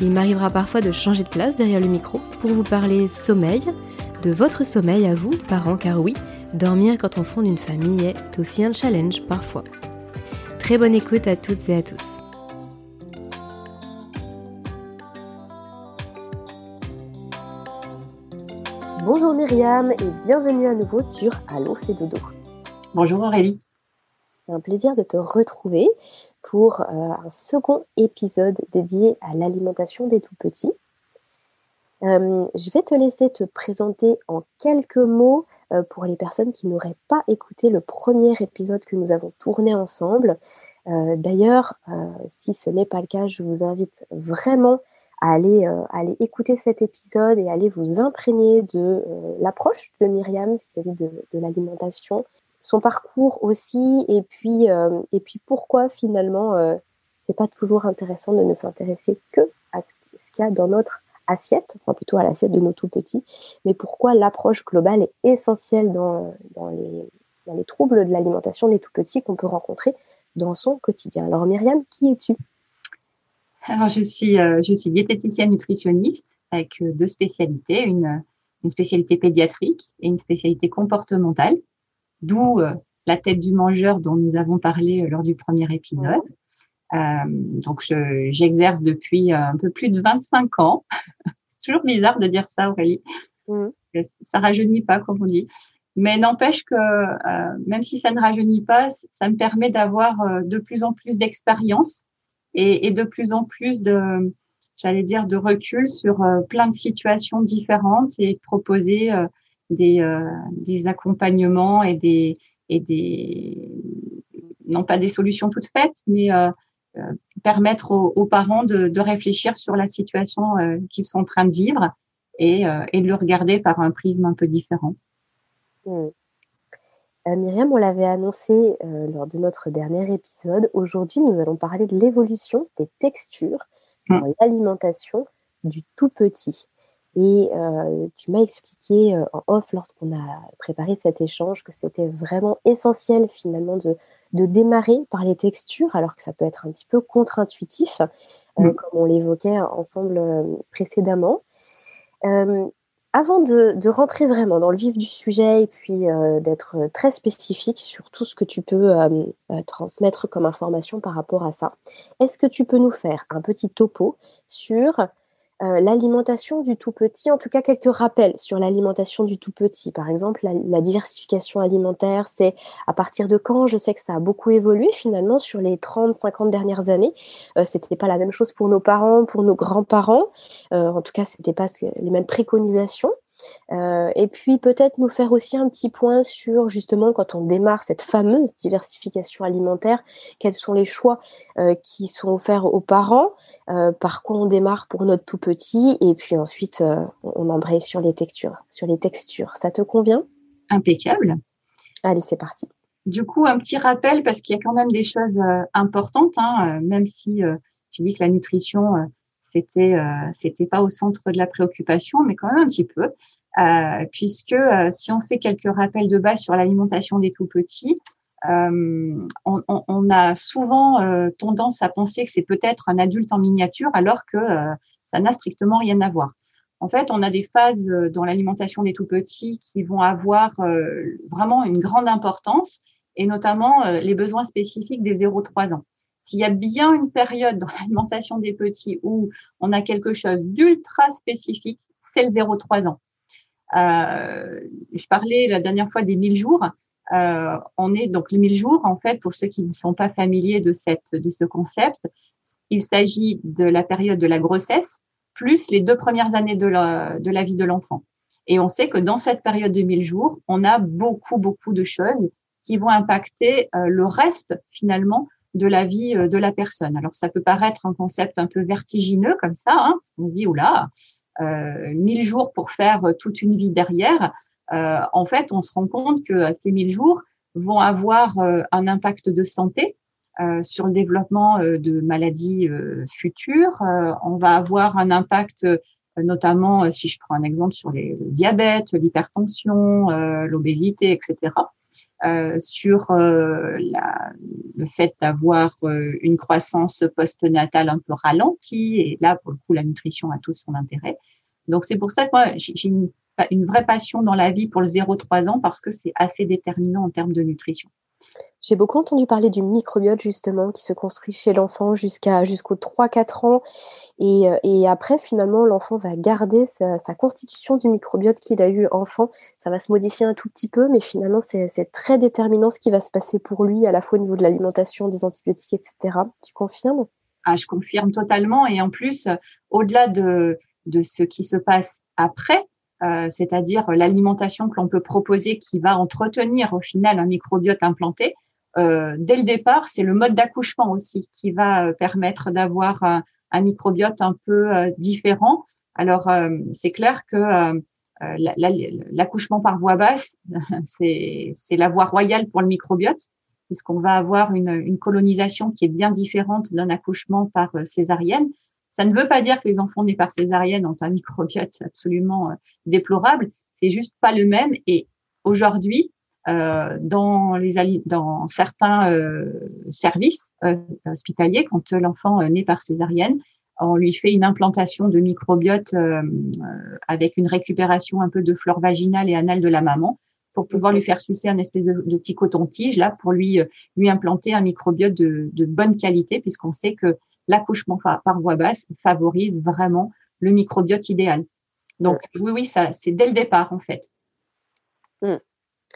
Il m'arrivera parfois de changer de place derrière le micro pour vous parler sommeil, de votre sommeil à vous, parents, car oui, dormir quand on fonde une famille est aussi un challenge parfois. Très bonne écoute à toutes et à tous. Bonjour Myriam et bienvenue à nouveau sur Allo fait dodo. Bonjour Aurélie. C'est un plaisir de te retrouver pour euh, un second épisode dédié à l'alimentation des tout petits. Euh, je vais te laisser te présenter en quelques mots euh, pour les personnes qui n'auraient pas écouté le premier épisode que nous avons tourné ensemble. D'ailleurs, si ce n'est pas le cas, je vous invite vraiment à aller, écouter cet épisode et aller vous imprégner de l'approche de Myriam vis-à-vis de l'alimentation, son parcours aussi, et puis, puis pourquoi finalement c'est pas toujours intéressant de ne s'intéresser que à ce qu'il y a dans notre assiette, enfin plutôt à l'assiette de nos tout petits, mais pourquoi l'approche globale est essentielle dans, les, troubles de l'alimentation des tout petits qu'on peut rencontrer dans son quotidien. Alors Myriam, qui es-tu? Alors je suis, euh, je suis diététicienne nutritionniste avec euh, deux spécialités, une spécialité pédiatrique et une spécialité comportementale, d'où euh, la tête du mangeur dont nous avons parlé lors du premier épisode. Euh, donc, j'exerce depuis euh, un peu plus de 25 ans. c'est toujours bizarre de dire ça, Aurélie. Mmh. Ça rajeunit pas, comme on dit. Mais n'empêche que euh, même si ça ne rajeunit pas, ça me permet d'avoir de plus en plus d'expérience et, et, de plus en plus de, j'allais dire, de recul sur plein de situations différentes et de proposer des, des accompagnements et des, et des, non pas des solutions toutes faites, mais euh, permettre aux, parents de, réfléchir sur la situation euh, qu'ils sont en train de vivre et, euh, et, de le regarder par un prisme un peu différent. Hmm. Myriam, on l'avait annoncé lors de notre dernier épisode. Aujourd'hui, nous allons parler de l'évolution des textures dans hmm. l'alimentation du tout petit. Et tu m'as expliqué en off lorsqu'on a préparé cet échange que c'était vraiment essentiel finalement de, de démarrer par les textures, alors que ça peut être un petit peu contre-intuitif, euh, mm. comme on l'évoquait ensemble euh, précédemment. Euh, avant de, rentrer vraiment dans le vif du sujet et puis d'être très spécifique sur tout ce que tu peux transmettre comme information par rapport à ça, est-ce que tu peux nous faire un petit topo sur euh, l'alimentation du tout petit, en tout cas quelques rappels sur l'alimentation du tout petit. Par exemple, la, diversification alimentaire, c'est à partir de quand? Je sais que ça a beaucoup évolué finalement sur les 30-50 dernières années. Euh, c'était pas la même chose pour nos parents, pour nos grands-parents. Euh, en tout cas, c'était pas les mêmes préconisations. Euh, et puis peut-être nous faire aussi un petit point sur justement quand on démarre cette fameuse diversification alimentaire, quels sont les choix euh, qui sont offerts aux parents, euh, par quoi on démarre pour notre tout petit, et puis ensuite on embraye sur les textures. Sur les textures, ça te convient? Impeccable. Allez, c'est parti. Du coup, un petit rappel parce qu'il y a quand même des choses importantes, hein, même si je dis que la nutrition c'était euh, c'était pas au centre de la préoccupation, mais quand même un petit peu, euh, puisque euh, si on fait quelques rappels de base sur l'alimentation des tout petits, on, on, on, a souvent tendance à penser que c'est peut-être un adulte en miniature, alors que ça n'a strictement rien à voir. En fait, on a des phases dans l'alimentation des tout petits qui vont avoir vraiment une grande importance, et notamment les besoins spécifiques des 0-3 ans. S'il y a bien une période dans l'alimentation des petits où on a quelque chose d'ultra spécifique, c'est le 0-3 ans. Euh, je parlais la dernière fois des 1000 jours. Euh, on est donc les 1000 jours, en fait, pour ceux qui ne sont pas familiers de, cette, de ce concept, il s'agit de la période de la grossesse plus les deux premières années de la, de la vie de l'enfant. Et on sait que dans cette période de 1000 jours, on a beaucoup, beaucoup de choses qui vont impacter euh, le reste, finalement, de la vie euh, de la personne. Alors ça peut paraître un concept un peu vertigineux comme ça, hein, on se dit oula, euh, 1000 jours pour faire euh, toute une vie derrière. Euh, en fait, on se rend compte que ces 1000 jours vont avoir un impact de santé sur le développement de maladies futures. on va avoir un impact notamment si je prends un exemple sur les, le diabète, l'hypertension, l'obésité, etc. Euh, sur euh, la, le fait d'avoir euh, une croissance postnatale un peu ralentie. Et là, pour le coup, la nutrition a tout son intérêt. Donc, c'est pour ça que moi, j'ai une, une, vraie passion dans la vie pour le 0-3 ans parce que c'est assez déterminant en termes de nutrition. J'ai beaucoup entendu parler du microbiote justement qui se construit chez l'enfant jusqu'à jusqu'aux 3-4 ans et, euh, et, après finalement l'enfant va garder sa, constitution du microbiote qu'il a eu enfant. Ça va se modifier un tout petit peu mais finalement c'est très déterminant ce qui va se passer pour lui à la fois au niveau de l'alimentation, des antibiotiques, etc. Tu confirmes? Ah, Je confirme totalement et en plus au-delà de, de ce qui se passe après, euh, c'est-à-dire l'alimentation que l'on peut proposer qui va entretenir au final un microbiote implanté, dès le départ, c'est le mode d'accouchement aussi qui va euh, permettre d'avoir un, microbiote un peu euh, différent. Alors, c'est clair que l'accouchement par voie basse, c'est la voie royale pour le microbiote, puisqu'on va avoir une, une, colonisation qui est bien différente d'un accouchement par césarienne. Ça ne veut pas dire que les enfants nés par césarienne ont un microbiote absolument déplorable, c'est juste pas le même. Et aujourd'hui, euh, dans, les, dans certains euh, services euh, hospitaliers, quand l'enfant naît par césarienne, on lui fait une implantation de microbiote avec une récupération un peu de flore vaginale et anale de la maman pour pouvoir lui faire sucer un espèce de, de petit coton-tige là pour lui lui implanter un microbiote de, de bonne qualité puisqu'on sait que l'accouchement par, voie basse favorise vraiment le microbiote idéal. Donc oui oui ça c'est dès le départ en fait. Mm.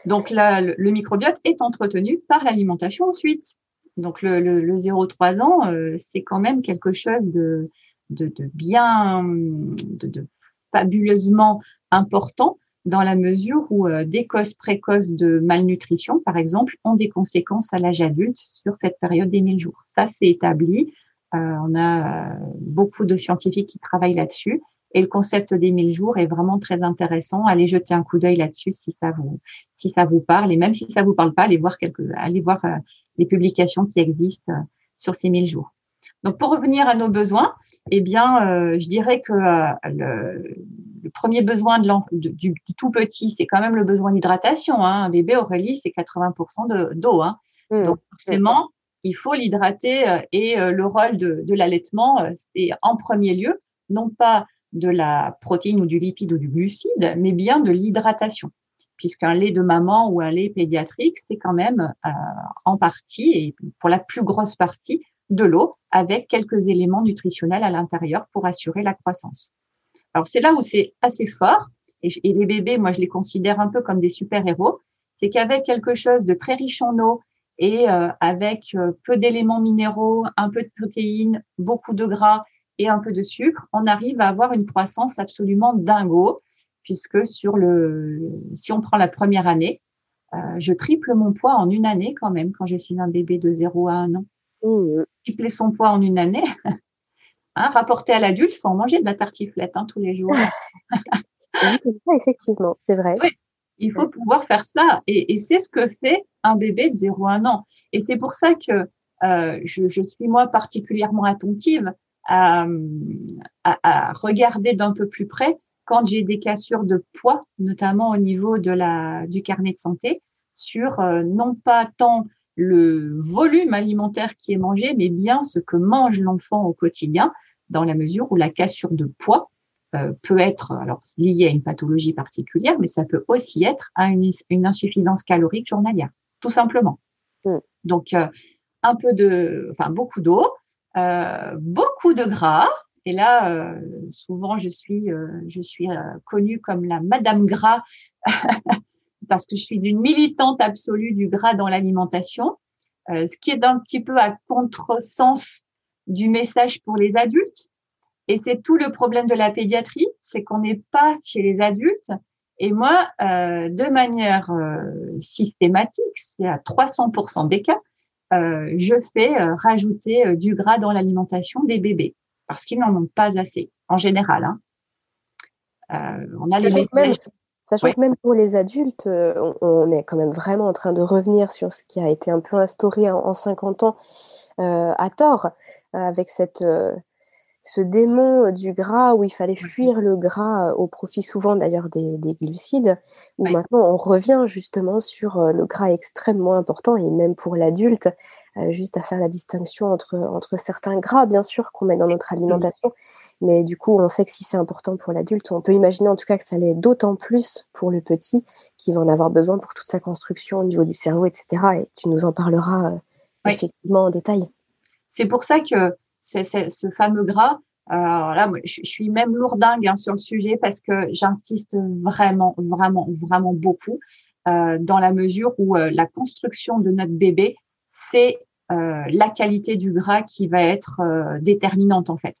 Donc là, le, microbiote est entretenu par l'alimentation ensuite. Donc le, le, le 0-3 ans, euh, c'est quand même quelque chose de, de, de bien, de, de, fabuleusement important dans la mesure où euh, des causes précoces de malnutrition, par exemple, ont des conséquences à l'âge adulte sur cette période des 1000 jours. Ça, c'est établi. Euh, on a beaucoup de scientifiques qui travaillent là-dessus. Et le concept des 1000 jours est vraiment très intéressant. Allez jeter un coup d'œil là-dessus si ça vous si ça vous parle et même si ça vous parle pas, allez voir quelques allez voir euh, les publications qui existent euh, sur ces 1000 jours. Donc pour revenir à nos besoins, eh bien euh, je dirais que le, le, premier besoin de du, tout petit, c'est quand même le besoin d'hydratation. Hein. Un bébé Aurélie, c'est 80% d'eau. Hein. Mmh. Donc forcément, il faut l'hydrater et le rôle de, de l'allaitement, c'est en premier lieu non pas de la protéine ou du lipide ou du glucide, mais bien de l'hydratation. Puisqu'un lait de maman ou un lait pédiatrique, c'est quand même euh, en partie, et pour la plus grosse partie, de l'eau avec quelques éléments nutritionnels à l'intérieur pour assurer la croissance. Alors c'est là où c'est assez fort, et, les bébés, moi je les considère un peu comme des super-héros, c'est qu'avec quelque chose de très riche en eau et euh, avec euh, peu d'éléments minéraux, un peu de protéines, beaucoup de gras et un peu de sucre, on arrive à avoir une croissance absolument dingo, puisque sur le, si on prend la première année, euh, je triple mon poids en une année quand même quand je suis un bébé de 0 à 1 an. Mmh. Tripler son poids en une année, hein, rapporté à l'adulte, il faut en manger de la tartiflette hein, tous les jours. effectivement, c'est vrai. Oui, il faut pouvoir faire ça. Et, et c'est ce que fait un bébé de 0 à 1 an. Et c'est pour ça que euh, je, je, suis moi particulièrement attentive à, à, regarder d'un peu plus près quand j'ai des cassures de poids, notamment au niveau de la, du carnet de santé, sur euh, non pas tant le volume alimentaire qui est mangé, mais bien ce que mange l'enfant au quotidien, dans la mesure où la cassure de poids euh, peut être alors liée à une pathologie particulière, mais ça peut aussi être à une, une insuffisance calorique journalière, tout simplement. Mm. Donc, euh, un peu de, enfin beaucoup d'eau, euh, beaucoup de gras. Et là, euh, souvent, je suis, je suis connue comme la Madame Gras parce que je suis une militante absolue du gras dans l'alimentation, ce qui est un petit peu à contresens du message pour les adultes. Et c'est tout le problème de la pédiatrie, c'est qu'on n'est pas chez les adultes. Et moi, de manière systématique, c'est à 300% des cas, euh, je fais euh, rajouter euh, du gras dans l'alimentation des bébés parce qu'ils n'en ont pas assez en général. Hein. on a les même, Sachant que même pour les adultes, on, est quand même vraiment en train de revenir sur ce qui a été un peu instauré en, 50 ans à tort, avec cette, ce démon euh, du gras où il fallait fuir le gras euh, au profit souvent d'ailleurs des, glucides, où maintenant on revient justement sur euh, le gras extrêmement important et même pour l'adulte, juste à faire la distinction entre, entre certains gras bien sûr qu'on met dans notre alimentation, mais du coup on sait que si c'est important pour l'adulte, on peut imaginer en tout cas que ça l'est d'autant plus pour le petit qui va en avoir besoin pour toute sa construction au niveau du cerveau, etc. Et tu nous en parleras effectivement en détail. C'est pour ça que c'est ce fameux gras. Là, je, suis même lourdingue hein, sur le sujet parce que j'insiste vraiment, vraiment, vraiment beaucoup euh, dans la mesure où euh, la construction de notre bébé, c'est euh, la qualité du gras qui va être déterminante en fait.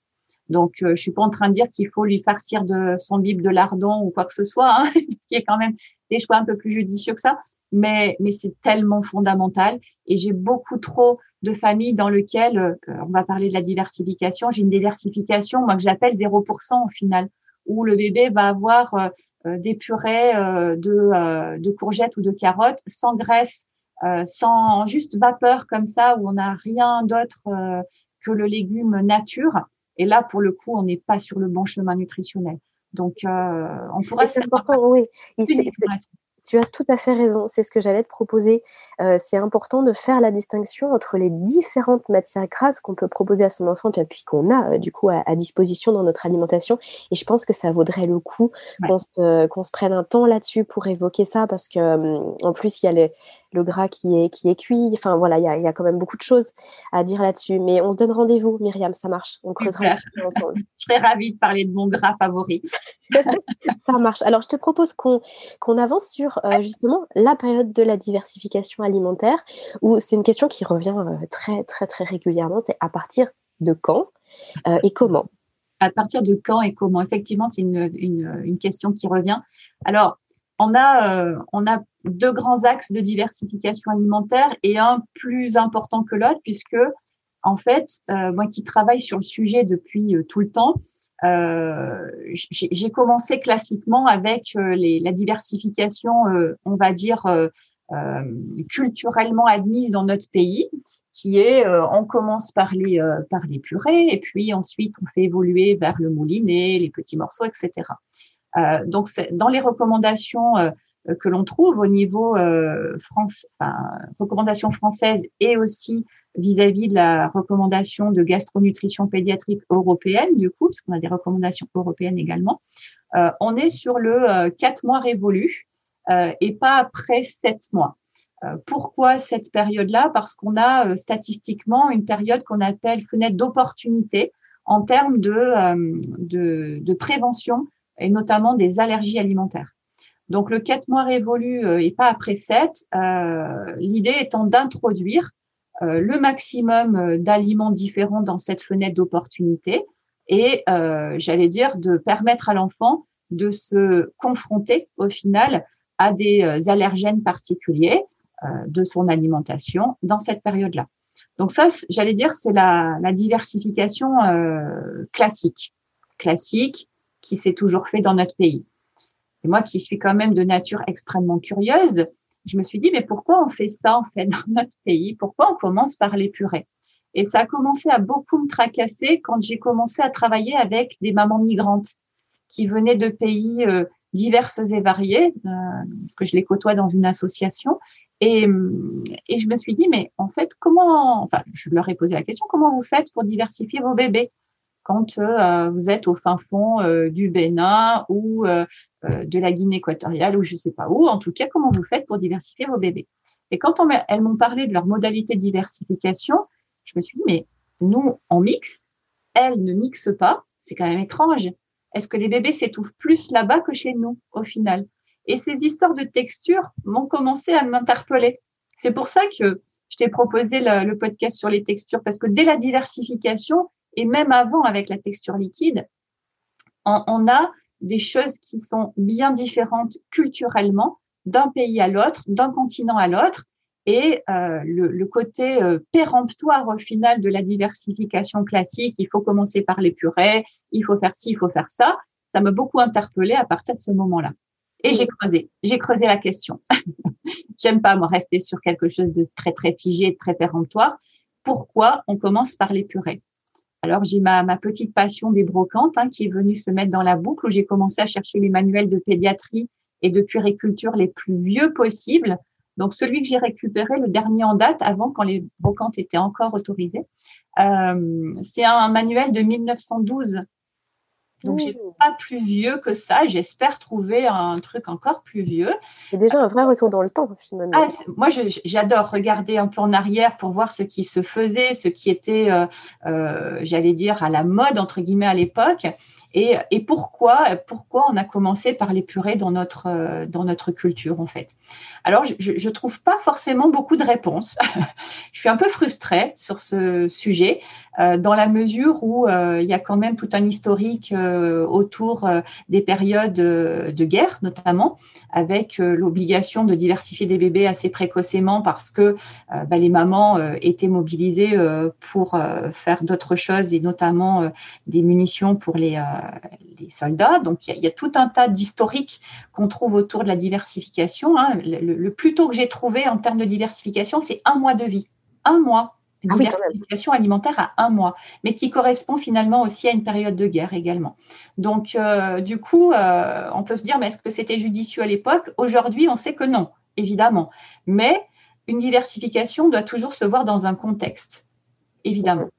Donc, je suis pas en train de dire qu'il faut lui farcir de son bib de lardon ou quoi que ce soit, hein, ce qui est quand même des choix un peu plus judicieux que ça. Mais, mais c'est tellement fondamental. Et j'ai beaucoup trop de familles dans lesquelles, euh, on va parler de la diversification, j'ai une diversification, moi que j'appelle 0% au final, où le bébé va avoir euh, euh, des purées de, de courgettes ou de carottes sans graisse, sans juste vapeur comme ça, où on n'a rien d'autre que le légume nature. Et là, pour le coup, on n'est pas sur le bon chemin nutritionnel. Donc, on pourrait. C'est important, oui. Tu as tout à fait raison. C'est ce que j'allais te proposer. Euh, c'est important de faire la distinction entre les différentes matières grasses qu'on peut proposer à son enfant, puis qu'on a euh, du coup à, disposition dans notre alimentation. Et je pense que ça vaudrait le coup qu'on se, prenne un temps là-dessus pour évoquer ça, parce que hum, en plus il y a les, le gras qui est, qui est cuit. Enfin voilà, il y a, y a, quand même beaucoup de choses à dire là-dessus. Mais on se donne rendez-vous, Myriam, ça marche. On creusera ensemble. je serais ravie de parler de mon gras favori. ça marche. Alors je te propose qu'on qu'on avance sur euh, justement la période de la diversification alimentaire, où c'est une question qui revient euh, très très très régulièrement. C'est à partir de quand euh, et comment? À partir de quand et comment? Effectivement, c'est une, une, une, question qui revient. Alors, on a, euh, on a deux grands axes de diversification alimentaire et un plus important que l'autre, puisque en fait, euh, moi qui travaille sur le sujet depuis euh, tout le temps, j'ai commencé classiquement avec la diversification, on va dire, culturellement admise dans notre pays, qui est on commence par les par les purées et puis ensuite on fait évoluer vers le moulinet, les petits morceaux, etc. Euh, donc, dans les recommandations euh, que l'on trouve au niveau euh, France, enfin, recommandations françaises et aussi vis-à-vis de la recommandation de gastronutrition pédiatrique européenne, du coup, parce qu'on a des recommandations européennes également, euh, on est sur le 4 mois révolu euh, et pas après 7 mois. pourquoi cette période-là? Parce qu'on a statistiquement une période qu'on appelle fenêtre d'opportunité en termes de, de, de prévention et notamment des allergies alimentaires. Donc le 4 mois révolu euh, et pas après 7, euh, l'idée étant d'introduire euh, le maximum d'aliments différents dans cette fenêtre d'opportunité et j'allais dire de permettre à l'enfant de se confronter au final à des allergènes particuliers de son alimentation dans cette période-là. Donc ça, j'allais dire, c'est la, la, diversification classique. Classique, qui s'est toujours fait dans notre pays. Et moi qui suis quand même de nature extrêmement curieuse, je me suis dit, mais pourquoi on fait ça en fait dans notre pays? Pourquoi on commence par les purées? Et ça a commencé à beaucoup me tracasser quand j'ai commencé à travailler avec des mamans migrantes qui venaient de pays euh, diverses et variés, euh, parce que je les côtoie dans une association. Et, et je me suis dit, mais en fait, comment, enfin, je leur ai posé la question, comment vous faites pour diversifier vos bébés? Quand euh, vous êtes au fin fond euh, du Bénin ou euh, de la Guinée équatoriale ou je sais pas où. En tout cas, comment vous faites pour diversifier vos bébés? Et quand on, elles m'ont parlé de leur modalité de diversification, je me suis dit, mais nous, on mixe, elles ne mixent pas? C'est quand même étrange. Est-ce que les bébés s'étouffent plus là-bas que chez nous, au final? Et ces histoires de texture m'ont commencé à m'interpeller. C'est pour ça que je t'ai proposé le, podcast sur les textures, parce que dès la diversification, et même avant avec la texture liquide, on, a des choses qui sont bien différentes culturellement d'un pays à l'autre, d'un continent à l'autre. Et euh, le, côté euh, péremptoire au final de la diversification classique, il faut commencer par les purées, il faut faire ci, il faut faire ça, ça m'a beaucoup interpellé à partir de ce moment-là. Et j'ai creusé, j'ai creusé la question. J'aime pas moi rester sur quelque chose de très très figé, de très péremptoire. Pourquoi on commence par les purées? Alors j'ai ma, petite passion des brocantes hein, qui est venue se mettre dans la boucle où j'ai commencé à chercher les manuels de pédiatrie et de puériculture les plus vieux possibles. Donc celui que j'ai récupéré, le dernier en date, avant quand les brocantes étaient encore autorisées, euh, c'est un manuel de 1912 donc, j'ai pas plus vieux que ça. J'espère trouver un truc encore plus vieux. C'est déjà un vrai retour dans le temps, finalement. Ah, moi, j'adore regarder un peu en arrière pour voir ce qui se faisait, ce qui était, euh, euh, j'allais dire, à la mode, entre guillemets, à l'époque. Et, pourquoi, on a commencé par les purées dans notre, euh, dans notre culture, en fait? Alors, je ne trouve pas forcément beaucoup de réponses. je suis un peu frustrée sur ce sujet, euh, dans la mesure où euh, il y a quand même tout un historique autour des périodes de guerre, notamment, avec l'obligation de diversifier des bébés assez précocement parce que bah, les mamans étaient mobilisées pour faire d'autres choses et notamment des munitions pour les, les soldats. Donc, il y, a tout un tas d'historiques qu'on trouve autour de la diversification. Hein. Le, plus tôt que j'ai trouvé en termes de diversification, c'est un mois de vie. Un mois ah diversification alimentaire à un mois, mais qui correspond finalement aussi à une période de guerre également. Donc, euh, du coup, euh, on peut se dire, mais est-ce que c'était judicieux à l'époque? Aujourd'hui, on sait que non, évidemment. Mais une diversification doit toujours se voir dans un contexte, évidemment.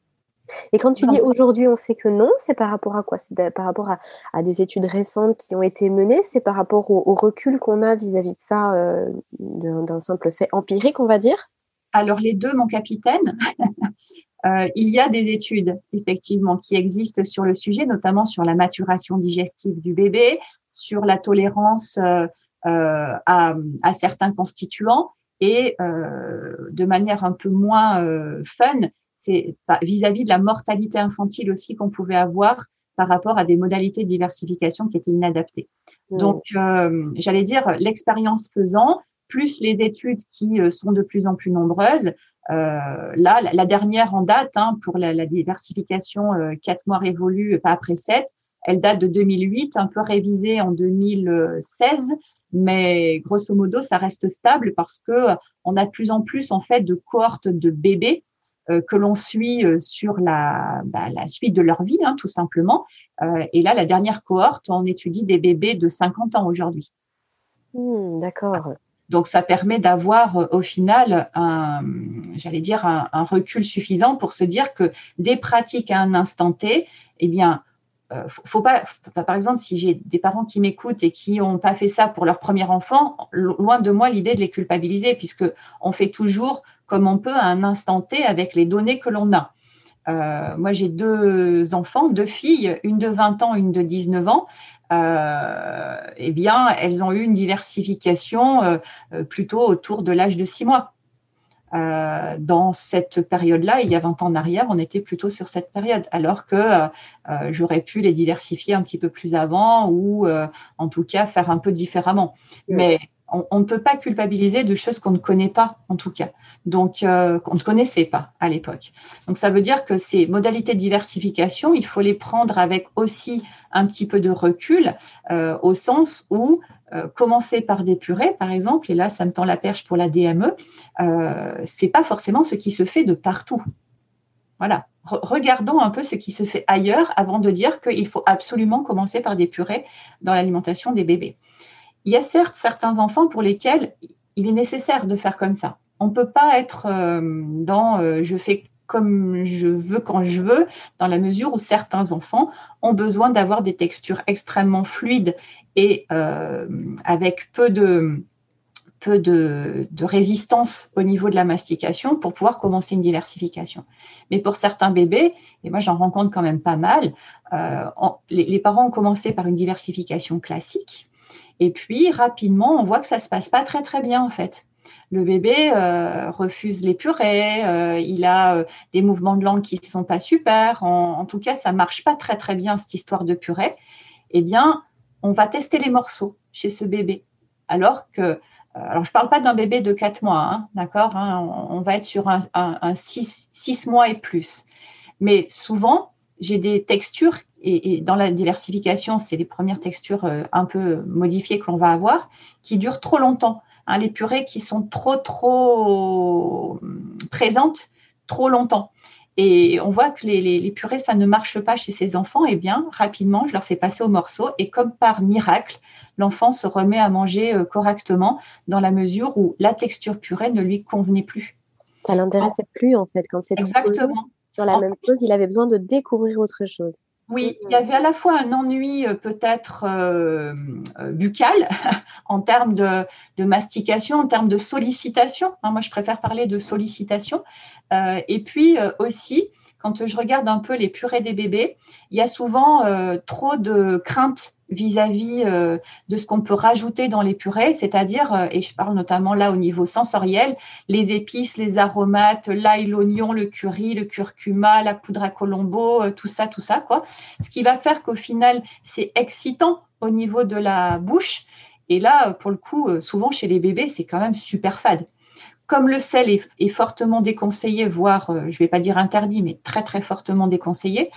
Et quand tu dis aujourd'hui on sait que non, c'est par rapport à quoi? C'est par rapport à, des études récentes qui ont été menées? C'est par rapport au, recul qu'on a vis-à-vis de ça, euh, d'un simple fait empirique, on va dire? Alors les deux, mon capitaine. Euh, il y a des études, effectivement, qui existent sur le sujet, notamment sur la maturation digestive du bébé, sur la tolérance euh, à, à, certains constituants et de manière un peu moins fun, c'est vis-à-vis de la mortalité infantile aussi qu'on pouvait avoir par rapport à des modalités de diversification qui étaient inadaptées. Mmh. Donc, euh, j'allais dire, l'expérience faisant, plus les études qui euh, sont de plus en plus nombreuses. Euh, là, la, dernière en date hein, pour la, la diversification quatre mois révolus, pas après sept, elle date de 2008, un peu révisée en 2016, mais grosso modo, ça reste stable parce que on a de plus en plus en fait de cohortes de bébés euh, que l'on suit euh, sur la, bah, la, suite de leur vie, hein, tout simplement. Euh, et là, la dernière cohorte, on étudie des bébés de 50 ans aujourd'hui. Hmm, d'accord. Donc, ça permet d'avoir au final un, j'allais dire, un, un, recul suffisant pour se dire que des pratiques à un instant T, eh bien, faut pas, par exemple, si j'ai des parents qui m'écoutent et qui n'ont pas fait ça pour leur premier enfant, loin de moi l'idée de les culpabiliser, puisque on fait toujours comme on peut à un instant T avec les données que l'on a. Euh, moi, j'ai deux enfants, deux filles, une de 20 ans, une de 19 ans. Euh, eh bien, elles ont eu une diversification euh, plutôt autour de l'âge de 6 mois. dans cette période-là, il y a 20 ans en arrière, on était plutôt sur cette période, alors que j'aurais pu les diversifier un petit peu plus avant ou en tout cas faire un peu différemment. Mais on, ne peut pas culpabiliser de choses qu'on ne connaît pas, en tout cas, donc euh, qu'on ne connaissait pas à l'époque. Donc ça veut dire que ces modalités de diversification, il faut les prendre avec aussi un petit peu de recul, euh, au sens où euh, commencer par des purées, par exemple, et là ça me tend la perche pour la DME, c'est pas forcément ce qui se fait de partout. Voilà, regardons un peu ce qui se fait ailleurs avant de dire qu'il faut absolument commencer par des purées dans l'alimentation des bébés. Il y a certes certains enfants pour lesquels il est nécessaire de faire comme ça. On ne peut pas être euh, dans euh, je fais comme je veux quand je veux, dans la mesure où certains enfants ont besoin d'avoir des textures extrêmement fluides et euh, avec peu de, peu de, résistance au niveau de la mastication pour pouvoir commencer une diversification. Mais pour certains bébés, et moi j'en rencontre quand même pas mal, les, parents ont commencé par une diversification classique, et puis rapidement on voit que ça se passe pas très très bien en fait. Le bébé euh, refuse les purées, euh, il a des mouvements de langue qui ne sont pas super, en, tout cas ça marche pas très très bien cette histoire de purée. Eh bien, on va tester les morceaux chez ce bébé. Alors que euh, alors, je ne parle pas d'un bébé de 4 mois, hein, d'accord hein, on, va être sur un, 6, mois et plus. Mais souvent, j'ai des textures, et, dans la diversification, c'est les premières textures euh, un peu modifiées que l'on va avoir, qui durent trop longtemps. Hein, les purées qui sont trop, trop présentes trop longtemps et on voit que les, purées, ça ne marche pas chez ces enfants, eh bien, rapidement, je leur fais passer au morceau, et comme par miracle, l'enfant se remet à manger euh, correctement dans la mesure où la texture purée ne lui convenait plus. Ça l'intéressait plus, en fait, quand c'est Exactement. Sur la même chose, il avait besoin de découvrir autre chose. Oui, il y avait à la fois un ennui euh, peut-être euh, euh, buccal en termes de, mastication, en termes de sollicitation. Hein, moi, je préfère parler de sollicitation. et puis aussi, quand je regarde un peu les purées des bébés, il y a souvent trop de craintes vis-à-vis euh, de ce qu'on peut rajouter dans les purées, c'est-à-dire, euh, et je parle notamment là au niveau sensoriel, les épices, les aromates, l'ail, l'oignon, le curry, le curcuma, la poudre à colombo, euh, tout ça, tout ça, quoi. Ce qui va faire qu'au final, c'est excitant au niveau de la bouche. Et là, pour le coup, souvent chez les bébés, c'est quand même super fade comme le sel est, fortement déconseillé, voire, euh, je ne vais pas dire interdit, mais très très fortement déconseillé,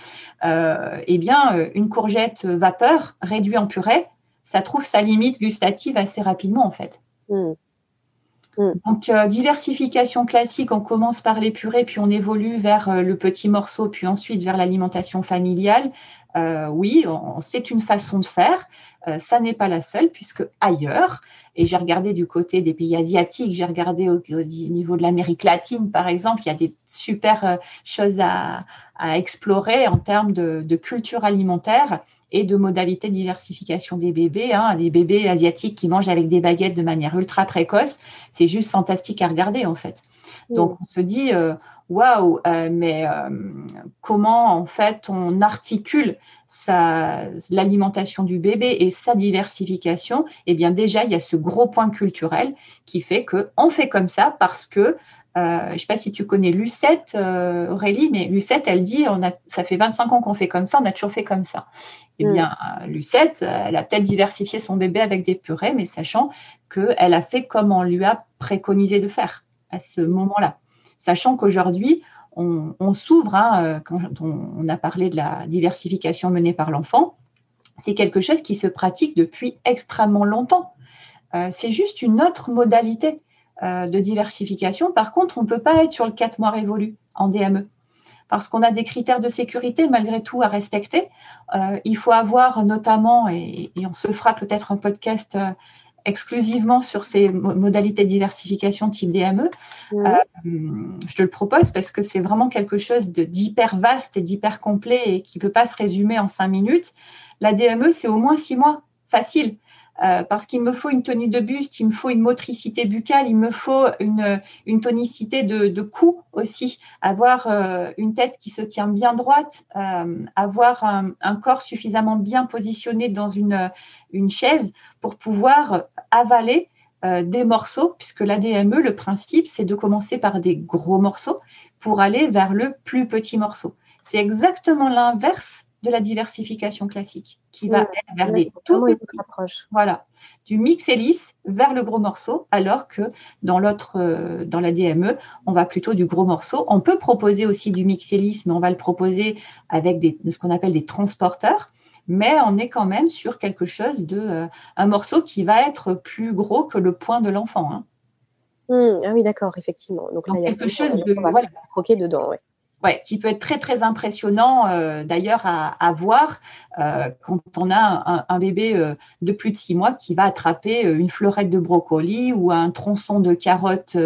euh, eh bien, euh, une courgette vapeur réduite en purée, ça trouve sa limite gustative assez rapidement en fait. Mmh. Mmh. Donc, diversification classique, on commence par les purées, puis on évolue vers le petit morceau, puis ensuite vers l'alimentation familiale. Oui, c'est une façon de faire. ça n'est pas la seule, puisque ailleurs, et j'ai regardé du côté des pays asiatiques, j'ai regardé au, niveau de l'Amérique latine, par exemple, il y a des super euh, choses à, explorer en termes de, culture alimentaire et de modalités de diversification des bébés. Hein. Les bébés asiatiques qui mangent avec des baguettes de manière ultra précoce, c'est juste fantastique à regarder en fait. Donc on se dit, euh, waouh, euh, mais euh, comment en fait on articule l'alimentation du bébé et sa diversification? Eh bien déjà, il y a ce gros point culturel qui fait que on fait comme ça parce que euh, je ne sais pas si tu connais Lucette, Aurélie, mais Lucette, elle dit, on a, ça fait 25 ans qu'on fait comme ça, on a toujours fait comme ça. Eh mm. bien, Lucette, elle a peut-être diversifié son bébé avec des purées, mais sachant qu'elle a fait comme on lui a préconisé de faire à ce moment-là sachant qu'aujourd'hui, on, s'ouvre, hein, euh, quand on, a parlé de la diversification menée par l'enfant, c'est quelque chose qui se pratique depuis extrêmement longtemps. Euh, c'est juste une autre modalité euh, de diversification. Par contre, on ne peut pas être sur le 4 mois révolu en DME parce qu'on a des critères de sécurité malgré tout à respecter. il faut avoir notamment, et, et on se fera peut-être un podcast exclusivement sur ces modalités de diversification type DME. Euh, je te le propose parce que c'est vraiment quelque chose d'hyper vaste et d'hyper complet et qui ne peut pas se résumer en cinq minutes. La DME, c'est au moins six mois, facile. Euh, parce qu'il me faut une tenue de buste, il me faut une motricité buccale, il me faut une, tonicité de, cou aussi, avoir euh, une tête qui se tient bien droite, euh, avoir un, corps suffisamment bien positionné dans une, une chaise pour pouvoir avaler des morceaux, puisque la DME, le principe, c'est de commencer par des gros morceaux pour aller vers le plus petit morceau. C'est exactement l'inverse de la diversification classique, qui va vers des tout petits, voilà, du mix hélice vers le gros morceau, alors que dans l'autre, euh, dans la DME, on va plutôt du gros morceau. On peut proposer aussi du mix hélice, mais on va le proposer avec des, ce qu'on appelle des transporteurs. Mais on est quand même sur quelque chose de euh, un morceau qui va être plus gros que le point de l'enfant. Hein. Mmh, ah oui, d'accord, effectivement. Donc, là, il y a quelque chose de voilà. croquer dedans. Ouais. Qui peut être très très impressionnant euh, d'ailleurs à, voir euh, quand on a un, bébé euh, de plus de six mois qui va attraper une fleurette de brocoli ou un tronçon de carotte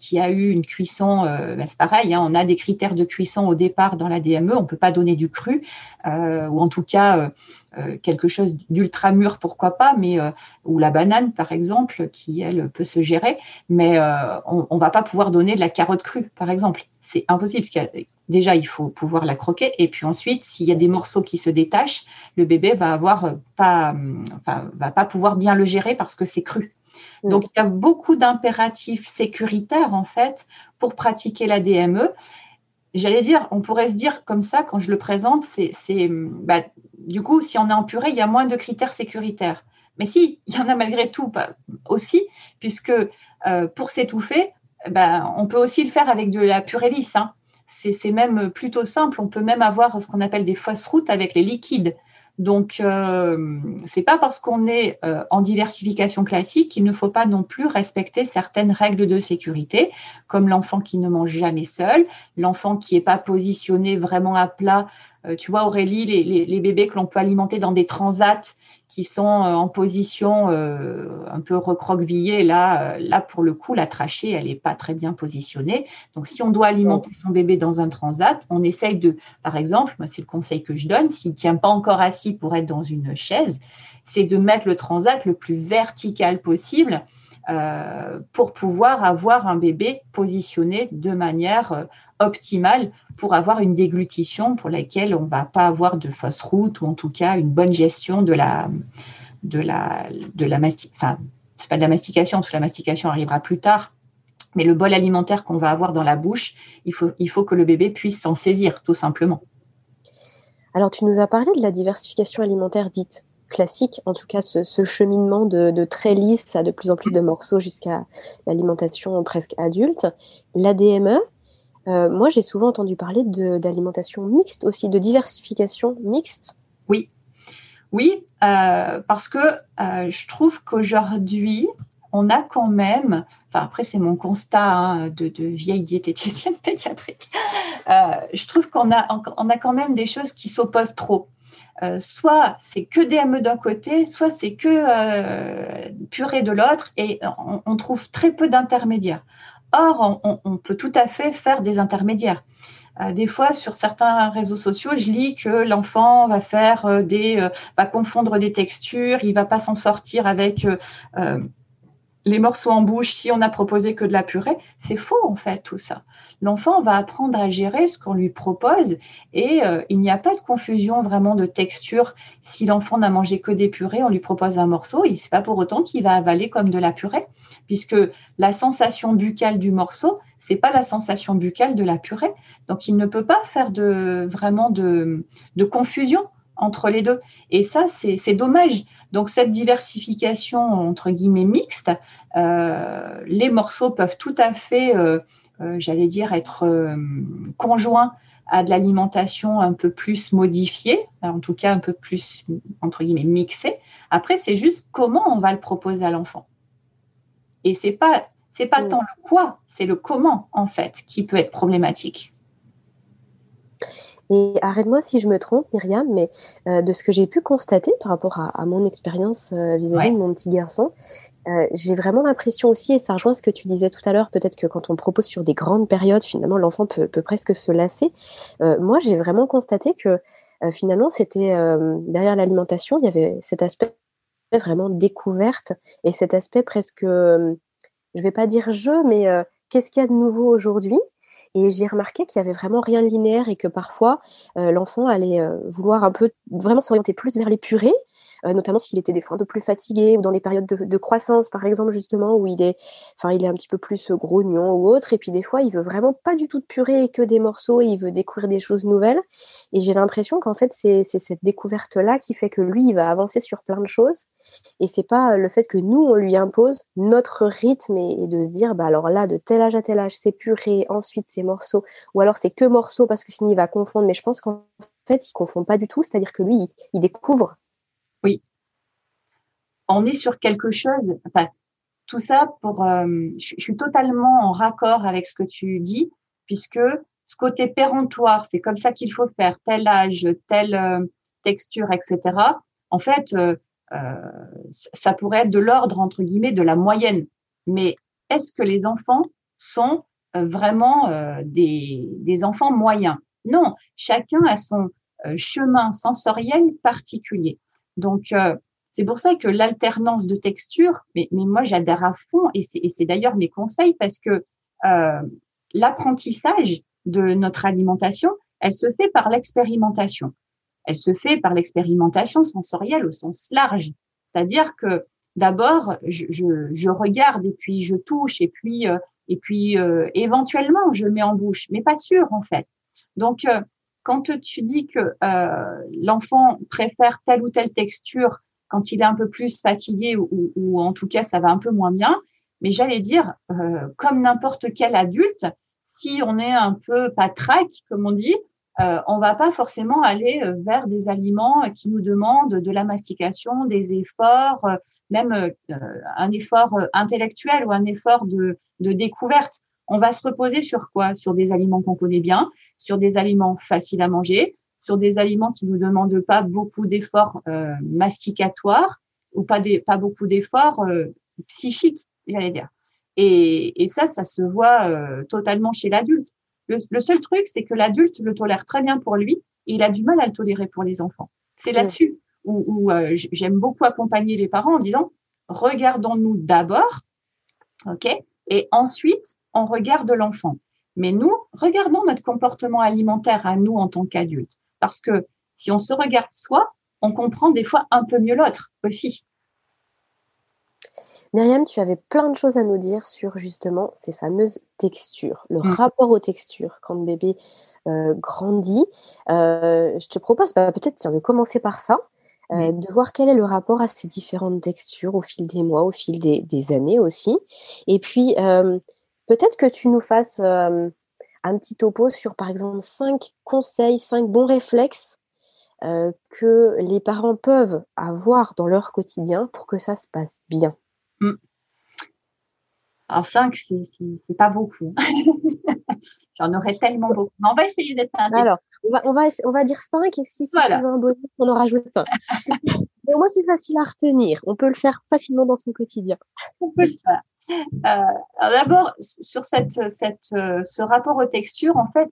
qui a eu une cuisson. Ben, c'est pareil, hein, on a des critères de cuisson au départ dans la DME, on peut pas donner du cru ou en tout cas quelque chose d'ultra mûr, pourquoi pas, mais ou la banane par exemple qui elle peut se gérer, mais on, on va pas pouvoir donner de la carotte crue par exemple c'est impossible parce que déjà il faut pouvoir la croquer et puis ensuite s'il y a des morceaux qui se détachent, le bébé va avoir euh, pas, enfin, va pas pouvoir bien le gérer parce que c'est cru. Donc il y a beaucoup d'impératifs sécuritaires en fait pour pratiquer la DME. J'allais dire, on pourrait se dire comme ça quand je le présente, c'est, bah, du coup si on est en purée, il y a moins de critères sécuritaires. Mais si, il y en a malgré tout aussi, puisque euh, pour s'étouffer, ben, on peut aussi le faire avec de la purée lisse. Hein. C'est même plutôt simple. On peut même avoir ce qu'on appelle des fausses routes avec les liquides. Donc, euh, c'est pas parce qu'on est euh, en diversification classique qu'il ne faut pas non plus respecter certaines règles de sécurité, comme l'enfant qui ne mange jamais seul, l'enfant qui n'est pas positionné vraiment à plat. Euh, tu vois, Aurélie, les bébés que l'on peut alimenter dans des transats qui sont euh, en position euh, un peu recroquevillée. Là, euh, là, pour le coup, la trachée, elle n'est pas très bien positionnée. Donc, si on doit alimenter son bébé dans un transat, on essaye de, par exemple, moi, c'est le conseil que je donne, s'il ne tient pas encore assis pour être dans une chaise, c'est de mettre le transat le plus vertical possible euh, pour pouvoir avoir un bébé positionné de manière euh, optimale pour avoir une déglutition pour laquelle on ne va pas avoir de fausse route ou en tout cas une bonne gestion de la de la de la enfin c'est pas de la mastication parce que la mastication arrivera plus tard mais le bol alimentaire qu'on va avoir dans la bouche il faut il faut que le bébé puisse s'en saisir tout simplement. Alors tu nous as parlé de la diversification alimentaire dite classique, en tout cas ce, cheminement de, très lisse à de plus en plus de morceaux jusqu'à l'alimentation presque adulte. L'ADME, euh, moi j'ai souvent entendu parler d'alimentation mixte aussi, de diversification mixte. Oui, oui, euh, parce que euh, je trouve qu'aujourd'hui, on a quand même, enfin après c'est mon constat hein, de, vieille diététicienne pédiatrique, je trouve qu'on a, on a quand même des choses qui s'opposent trop. Euh, soit c'est que DME d'un côté, soit c'est que euh, purée de l'autre, et on, trouve très peu d'intermédiaires. Or, on, peut tout à fait faire des intermédiaires. Euh, des fois, sur certains réseaux sociaux, je lis que l'enfant va faire des, va confondre des textures, il va pas s'en sortir avec les morceaux en bouche si on a proposé que de la purée. C'est faux en fait tout ça l'enfant va apprendre à gérer ce qu'on lui propose et euh, il n'y a pas de confusion vraiment de texture. Si l'enfant n'a mangé que des purées, on lui propose un morceau, et c'est pas pour autant qu'il va avaler comme de la purée, puisque la sensation buccale du morceau, c'est pas la sensation buccale de la purée. Donc il ne peut pas faire de vraiment de, confusion entre les deux. Et ça, c'est dommage. Donc cette diversification entre guillemets mixte, euh, les morceaux peuvent tout à fait euh, j'allais dire, être euh, conjoint à de l'alimentation un peu plus modifiée, en tout cas un peu plus, entre guillemets, mixée. Après, c'est juste comment on va le proposer à l'enfant. Et c'est pas, c'est pas mm. tant le quoi, c'est le comment, en fait, qui peut être problématique. Et arrête-moi si je me trompe, Myriam, mais euh, de ce que j'ai pu constater par rapport à, mon expérience vis-à-vis de mon petit garçon, euh, j'ai vraiment l'impression aussi, et ça rejoint ce que tu disais tout à l'heure, peut-être que quand on propose sur des grandes périodes, finalement, l'enfant peut, presque se lasser. Euh, moi, j'ai vraiment constaté que euh, finalement, c'était derrière l'alimentation, il y avait cet aspect vraiment découverte et cet aspect presque, je vais pas dire jeu, mais qu'est-ce qu'il y a de nouveau aujourd'hui? Et j'ai remarqué qu'il y avait vraiment rien de linéaire et que parfois l'enfant allait vouloir un peu vraiment s'orienter plus vers les purées euh, notamment s'il était des fois un peu plus fatigué ou dans des périodes de, croissance, par exemple, justement, où il est, il est un petit peu plus grognon ou autre. Et puis des fois, il veut vraiment pas du tout de purée et que des morceaux et il veut découvrir des choses nouvelles. Et j'ai l'impression qu'en fait, c'est cette découverte-là qui fait que lui, il va avancer sur plein de choses. Et c'est pas le fait que nous, on lui impose notre rythme et, de se dire, bah alors là, de tel âge à tel âge, c'est purée, ensuite c'est morceaux, ou alors c'est que morceaux parce que sinon il va confondre. Mais je pense qu'en fait, il confond pas du tout. C'est-à-dire que lui, il découvre. On est sur quelque chose, enfin, tout ça pour, euh, je, suis totalement en raccord avec ce que tu dis, puisque ce côté péremptoire, c'est comme ça qu'il faut faire, tel âge, telle euh, texture, etc. En fait, euh, ça pourrait être de l'ordre, entre guillemets, de la moyenne. Mais est-ce que les enfants sont vraiment des, des enfants moyens? Non, chacun a son chemin sensoriel particulier. Donc, c'est pour ça que l'alternance de texture, mais, mais moi j'adhère à fond et c'est d'ailleurs mes conseils parce que euh, l'apprentissage de notre alimentation, elle se fait par l'expérimentation. Elle se fait par l'expérimentation sensorielle au sens large. C'est-à-dire que d'abord, je, je, je, regarde et puis je touche et puis euh, et puis euh, éventuellement je mets en bouche, mais pas sûr en fait. Donc euh, quand tu dis que l'enfant préfère telle ou telle texture quand il est un peu plus fatigué ou, ou, en tout cas ça va un peu moins bien. Mais j'allais dire, euh, comme n'importe quel adulte, si on est un peu patraque, comme on dit, euh, on va pas forcément aller euh, vers des aliments qui nous demandent de la mastication, des efforts, euh, même euh, un effort intellectuel ou un effort de, de découverte. On va se reposer sur quoi? Sur des aliments qu'on connaît bien, sur des aliments faciles à manger, sur des aliments qui nous demandent pas beaucoup d'efforts euh, masticatoires ou pas, des, pas beaucoup d'efforts euh, psychiques, j'allais dire. Et, et, ça, ça se voit euh, totalement chez l'adulte. Le, le, seul truc, c'est que l'adulte le tolère très bien pour lui et il a du mal à le tolérer pour les enfants. C'est là-dessus où, où j'aime beaucoup accompagner les parents en disant regardons-nous d'abord, ok, et ensuite on regarde l'enfant. Mais nous, regardons notre comportement alimentaire à nous en tant qu'adultes. Parce que si on se regarde soi, on comprend des fois un peu mieux l'autre aussi. Myriam, tu avais plein de choses à nous dire sur justement ces fameuses textures, le mm. rapport aux textures quand le bébé euh, grandit. Euh, je te propose bah, peut-être de commencer par ça, euh, de voir quel est le rapport à ces différentes textures au fil des mois, au fil des, des années aussi. Et puis, peut-être que tu nous fasses un petit topo sur, par exemple, cinq conseils, cinq bons réflexes euh, que les parents peuvent avoir dans leur quotidien pour que ça se passe bien. Mmh. Alors, cinq, c'est pas beaucoup. J'en aurais tellement beaucoup. Mais on va essayer d'être synthétique. Alors, on va, on, va, on va dire cinq et si, c'est un bonus, on en rajoute cinq. Mais au moins, c'est facile à retenir. On peut le faire facilement dans son quotidien. On peut le faire. Euh, D'abord, sur euh, ce rapport aux textures, en fait,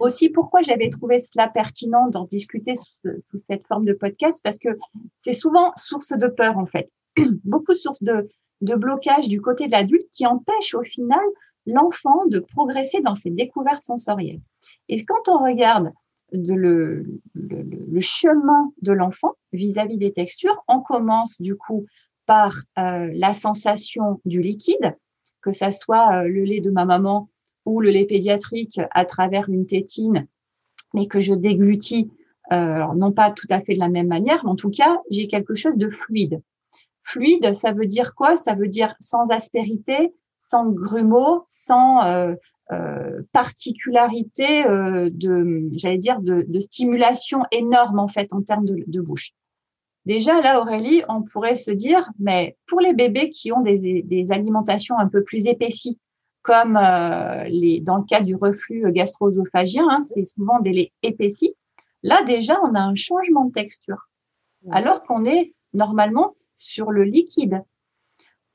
aussi pourquoi j'avais trouvé cela pertinent d'en discuter sous, sous, cette forme de podcast, parce que c'est souvent source de peur, en fait. Beaucoup de sources de, de blocage du côté de l'adulte qui empêchent au final l'enfant de progresser dans ses découvertes sensorielles. Et quand on regarde de le, le, le, chemin de l'enfant vis-à-vis des textures, on commence du coup par euh, la sensation du liquide, que ça soit euh, le lait de ma maman ou le lait pédiatrique à travers une tétine, mais que je déglutis, euh, non pas tout à fait de la même manière, mais en tout cas, j'ai quelque chose de fluide. Fluide, ça veut dire quoi? Ça veut dire sans aspérité, sans grumeaux, sans particularité de, j'allais dire, de, stimulation énorme en fait en termes de bouche. Déjà, là, Aurélie, on pourrait se dire, mais pour les bébés qui ont des, des alimentations un peu plus épaissies, comme euh, les, dans le cas du reflux gastro-œsophagien, hein, c'est souvent des laits épaissis. Là, déjà, on a un changement de texture, alors qu'on est normalement sur le liquide.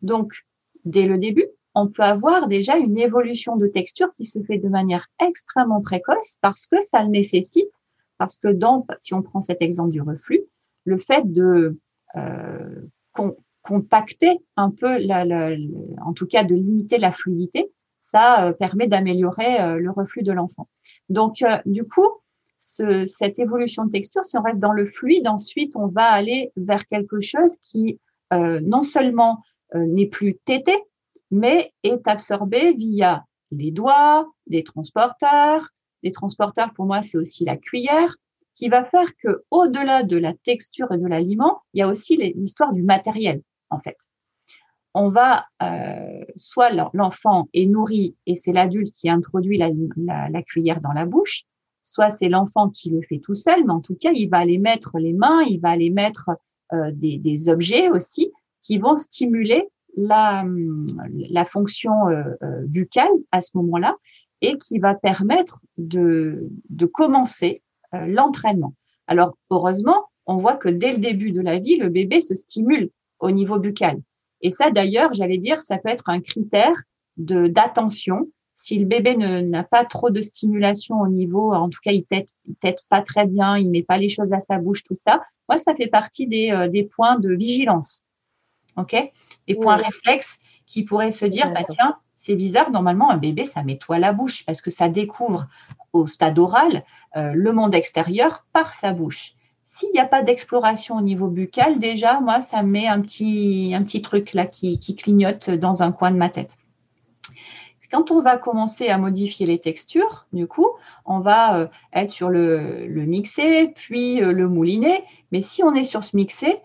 Donc, dès le début, on peut avoir déjà une évolution de texture qui se fait de manière extrêmement précoce parce que ça le nécessite, parce que dans, si on prend cet exemple du reflux, le fait de euh, compacter un peu, la, en tout cas de limiter la fluidité, ça euh, permet d'améliorer euh, le reflux de l'enfant. Donc, du coup, ce, cette évolution de texture, si on reste dans le fluide, ensuite, on va aller vers quelque chose qui non seulement n'est plus tété, mais est absorbé via les doigts, des transporteurs. Les transporteurs, pour moi, c'est aussi la cuillère qui va faire que, au-delà de la texture et de l'aliment, il y a aussi l'histoire du matériel, en fait. On va, euh, soit l'enfant est nourri et c'est l'adulte qui introduit la, cuillère dans la bouche, soit c'est l'enfant qui le fait tout seul, mais en tout cas, il va aller mettre les mains, il va aller mettre euh, des, des, objets aussi qui vont stimuler la, la fonction euh, euh buccale à ce moment-là et qui va permettre de, de commencer l'entraînement. Alors, heureusement, on voit que dès le début de la vie, le bébé se stimule au niveau buccal. Et ça, d'ailleurs, j'allais dire, ça peut être un critère de d'attention. Si le bébé n'a pas trop de stimulation au niveau, en tout cas, il tête, tête pas très bien, il met pas les choses à sa bouche, tout ça. Moi, ça fait partie des, euh, des points de vigilance. OK? Des points réflexes qui pourraient se dire, bah, tiens, c'est bizarre, normalement, un bébé, ça nettoie la bouche parce que ça découvre au stade oral euh, le monde extérieur par sa bouche. S'il n'y a pas d'exploration au niveau buccal, déjà, moi, ça met un petit, un petit truc là qui, clignote dans un coin de ma tête. Quand on va commencer à modifier les textures, du coup, on va euh, être sur le, le mixé, puis euh, le mouliné. Mais si on est sur ce mixé,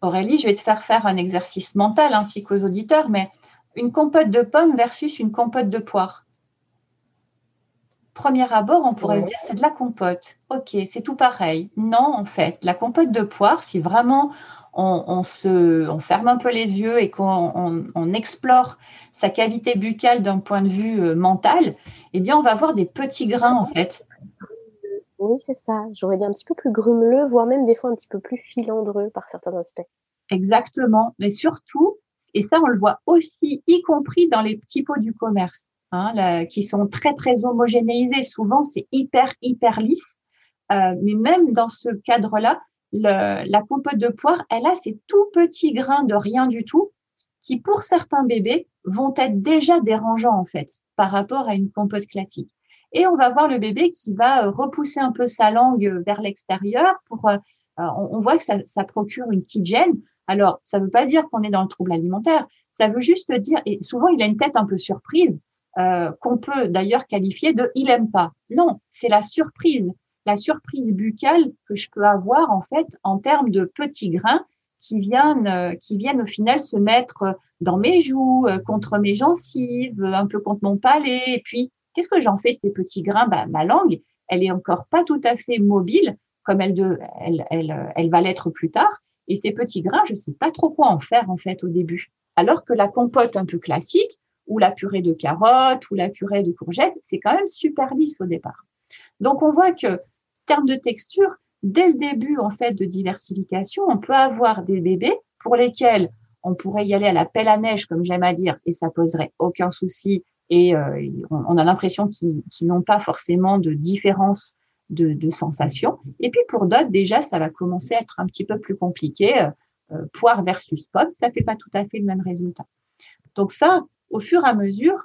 Aurélie, je vais te faire faire un exercice mental ainsi qu'aux auditeurs, mais une compote de pommes versus une compote de poire. Premier abord, on pourrait se dire c'est de la compote. Ok, c'est tout pareil. Non, en fait, la compote de poire, si vraiment on, se, on ferme un peu les yeux et qu'on explore sa cavité buccale d'un point de vue euh, mental, eh bien, on va avoir des petits grains en fait. Oui, c'est ça. J'aurais dit un petit peu plus grumeleux, voire même des fois un petit peu plus filandreux par certains aspects. Exactement. Mais surtout, et ça, on le voit aussi, y compris dans les petits pots du commerce, hein, qui sont très, très homogénéisés. Souvent, c'est hyper, hyper lisse. Euh, mais même dans ce cadre-là, la compote de poire, elle a ces tout petits grains de rien du tout qui, pour certains bébés, vont être déjà dérangeants, en fait, par rapport à une compote classique. Et on va voir le bébé qui va repousser un peu sa langue vers l'extérieur pour, euh, on, voit que ça procure une petite gêne. Alors, ça ne veut pas dire qu'on est dans le trouble alimentaire. Ça veut juste dire, et souvent il a une tête un peu surprise, euh, qu'on peut d'ailleurs qualifier de il aime pas. Non, c'est la surprise, la surprise buccale que je peux avoir en fait en termes de petits grains qui viennent, euh, qui viennent au final se mettre dans mes joues, euh, contre mes gencives, un peu contre mon palais. Et puis, qu'est-ce que j'en fais de ces petits grains? Bah, Ma langue, elle est encore pas tout à fait mobile comme elle va l'être plus tard. Et ces petits grains, je ne sais pas trop quoi en faire en fait au début. Alors que la compote un peu classique, ou la purée de carottes, ou la purée de courgettes, c'est quand même super lisse au départ. Donc on voit que, en termes de texture, dès le début en fait de diversification, on peut avoir des bébés pour lesquels on pourrait y aller à la pelle à neige, comme j'aime à dire, et ça poserait aucun souci. Et euh, on a l'impression qu'ils n'ont pas forcément de différence de, sensations. Et puis pour d'autres, déjà, ça va commencer à être un petit peu plus compliqué. Euh, euh, poire versus pomme, ça fait pas tout à fait le même résultat. Donc ça, au fur et à mesure,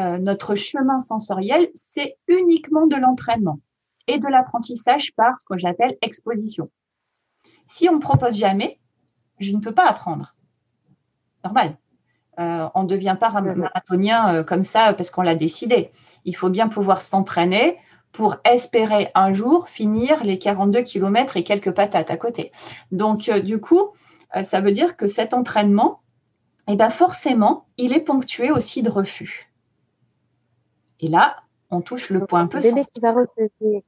euh, notre chemin sensoriel, c'est uniquement de l'entraînement et de l'apprentissage par ce que j'appelle exposition. Si on ne propose jamais, je ne peux pas apprendre. Normal. on ne devient pas marathonien comme ça parce qu'on l'a décidé. Il faut bien pouvoir s'entraîner pour espérer un jour finir les 42 km et quelques patates à côté. Donc, euh, du coup, euh, ça veut dire que cet entraînement, eh ben forcément, il est ponctué aussi de refus. Et là, on touche le point un peu bébé qui va refuser.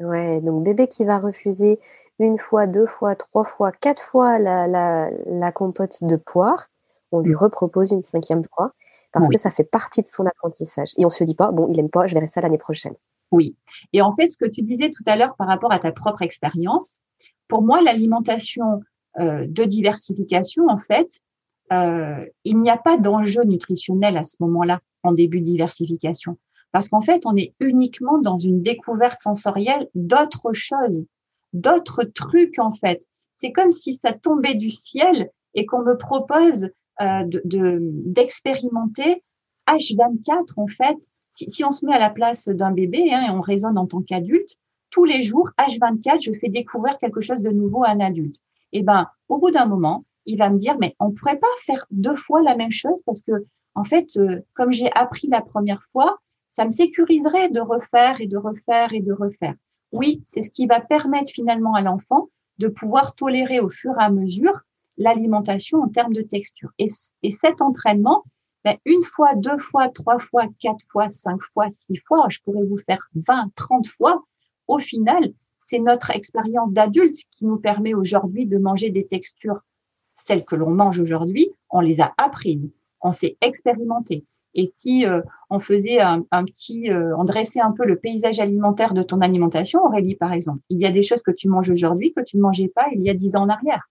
Ouais, donc bébé qui va refuser une fois, deux fois, trois fois, quatre fois la, la, compote de poire, on lui mm. repropose une cinquième fois parce que ça fait partie de son apprentissage. Et on se dit pas, bon, il aime pas, je verrai ça l'année prochaine. Oui. Et en fait, ce que tu disais tout à l'heure par rapport à ta propre expérience, pour moi, l'alimentation euh, de diversification, en fait, euh, il n'y a pas d'enjeu nutritionnel à ce moment-là, en début de diversification. Parce qu'en fait, on est uniquement dans une découverte sensorielle d'autres choses, d'autres trucs, en fait. C'est comme si ça tombait du ciel et qu'on me propose euh, d'expérimenter H24, en fait, si, on se met à la place d'un bébé hein, et on raisonne en tant qu'adulte, tous les jours, H24, je fais découvrir quelque chose de nouveau à un adulte. Et eh ben, au bout d'un moment, il va me dire, mais on pourrait pas faire deux fois la même chose parce que, en fait, euh, comme j'ai appris la première fois, ça me sécuriserait de refaire et de refaire et de refaire. Oui, c'est ce qui va permettre finalement à l'enfant de pouvoir tolérer au fur et à mesure l'alimentation en termes de texture. et cet entraînement, ben, une fois, deux fois, trois fois, quatre fois, cinq fois, six fois, je pourrais vous faire 20, 30 fois. Au final, c'est notre expérience d'adulte qui nous permet aujourd'hui de manger des textures, celles que l'on mange aujourd'hui, on les a apprises, on s'est expérimenté. Et si on faisait un, petit, on dressait un peu le paysage alimentaire de ton alimentation, Aurélie, par exemple, il y a des choses que tu manges aujourd'hui que tu ne mangeais pas il y a dix ans en arrière.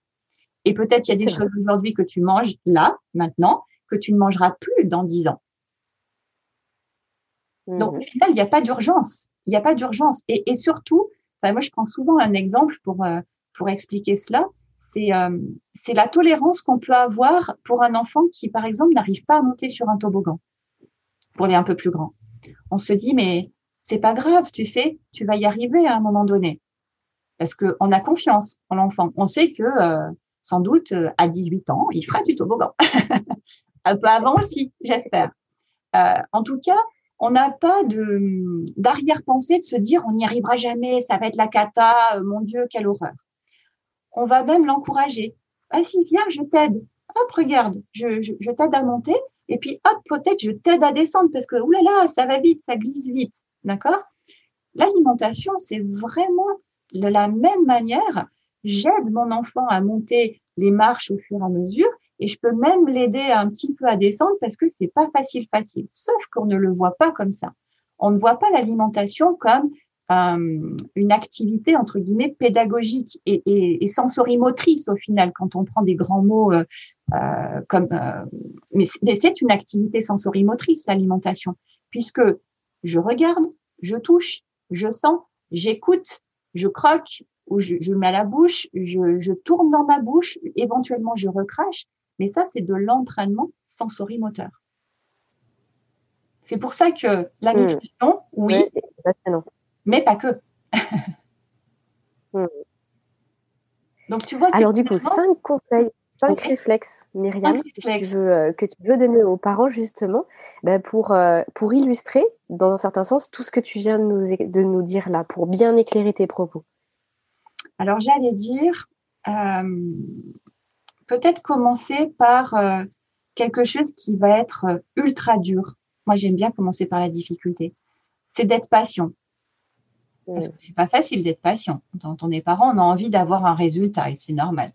Et peut-être il y a des choses aujourd'hui que tu manges là, maintenant, que tu ne mangeras plus dans dix ans. Donc, au mmh. final, il n'y a pas d'urgence. Il n'y a pas d'urgence. Et, et, surtout, moi, je prends souvent un exemple pour, euh, pour expliquer cela. C'est euh, c'est la tolérance qu'on peut avoir pour un enfant qui, par exemple, n'arrive pas à monter sur un toboggan, pour les un peu plus grands. On se dit, mais c'est pas grave, tu sais, tu vas y arriver à un moment donné. Parce qu'on a confiance en l'enfant. On sait que, euh, sans doute, à 18 ans, il fera du toboggan. un peu avant aussi, j'espère. en tout cas, on n'a pas d'arrière-pensée de se dire on n'y arrivera jamais, ça va être la cata, euh, mon Dieu, quelle horreur. On va même l'encourager. Vas-y, viens, je t'aide. Hop, regarde, je, t'aide à monter. Et puis, hop, peut-être je t'aide à descendre parce que, oulala, ça va vite, ça glisse vite. D'accord? L'alimentation, c'est vraiment de la même manière. J'aide mon enfant à monter les marches au fur et à mesure et je peux même l'aider un petit peu à descendre parce que c'est pas facile facile. Sauf qu'on ne le voit pas comme ça. On ne voit pas l'alimentation comme euh, une activité entre guillemets pédagogique et, et, et, sensorimotrice au final quand on prend des grands mots euh, euh, comme euh, mais, c'est une activité sensorimotrice l'alimentation puisque je regarde, je touche, je sens, j'écoute, je croque ou je, je, mets à la bouche, je, je tourne dans ma bouche, éventuellement je recrache mais ça, c'est de l'entraînement sensorimoteur. C'est pour ça que la hmm. nutrition, oui, mais pas que. Hmm. Donc, tu vois. Alors, du coup, cinq conseils, cinq réflexes, Myriam, Que, tu veux, euh, que, tu veux, donner aux parents, justement, ben, pour, euh, pour illustrer, dans un certain sens, tout ce que tu viens de nous, de nous dire là, pour bien éclairer tes propos. Alors, j'allais dire, euh, peut-être commencer par euh, quelque chose qui va être euh, ultra dur. Moi, j'aime bien commencer par la difficulté. C'est d'être patient. Parce que c'est pas facile d'être patient. Quand on est parent, on a envie d'avoir un résultat et c'est normal.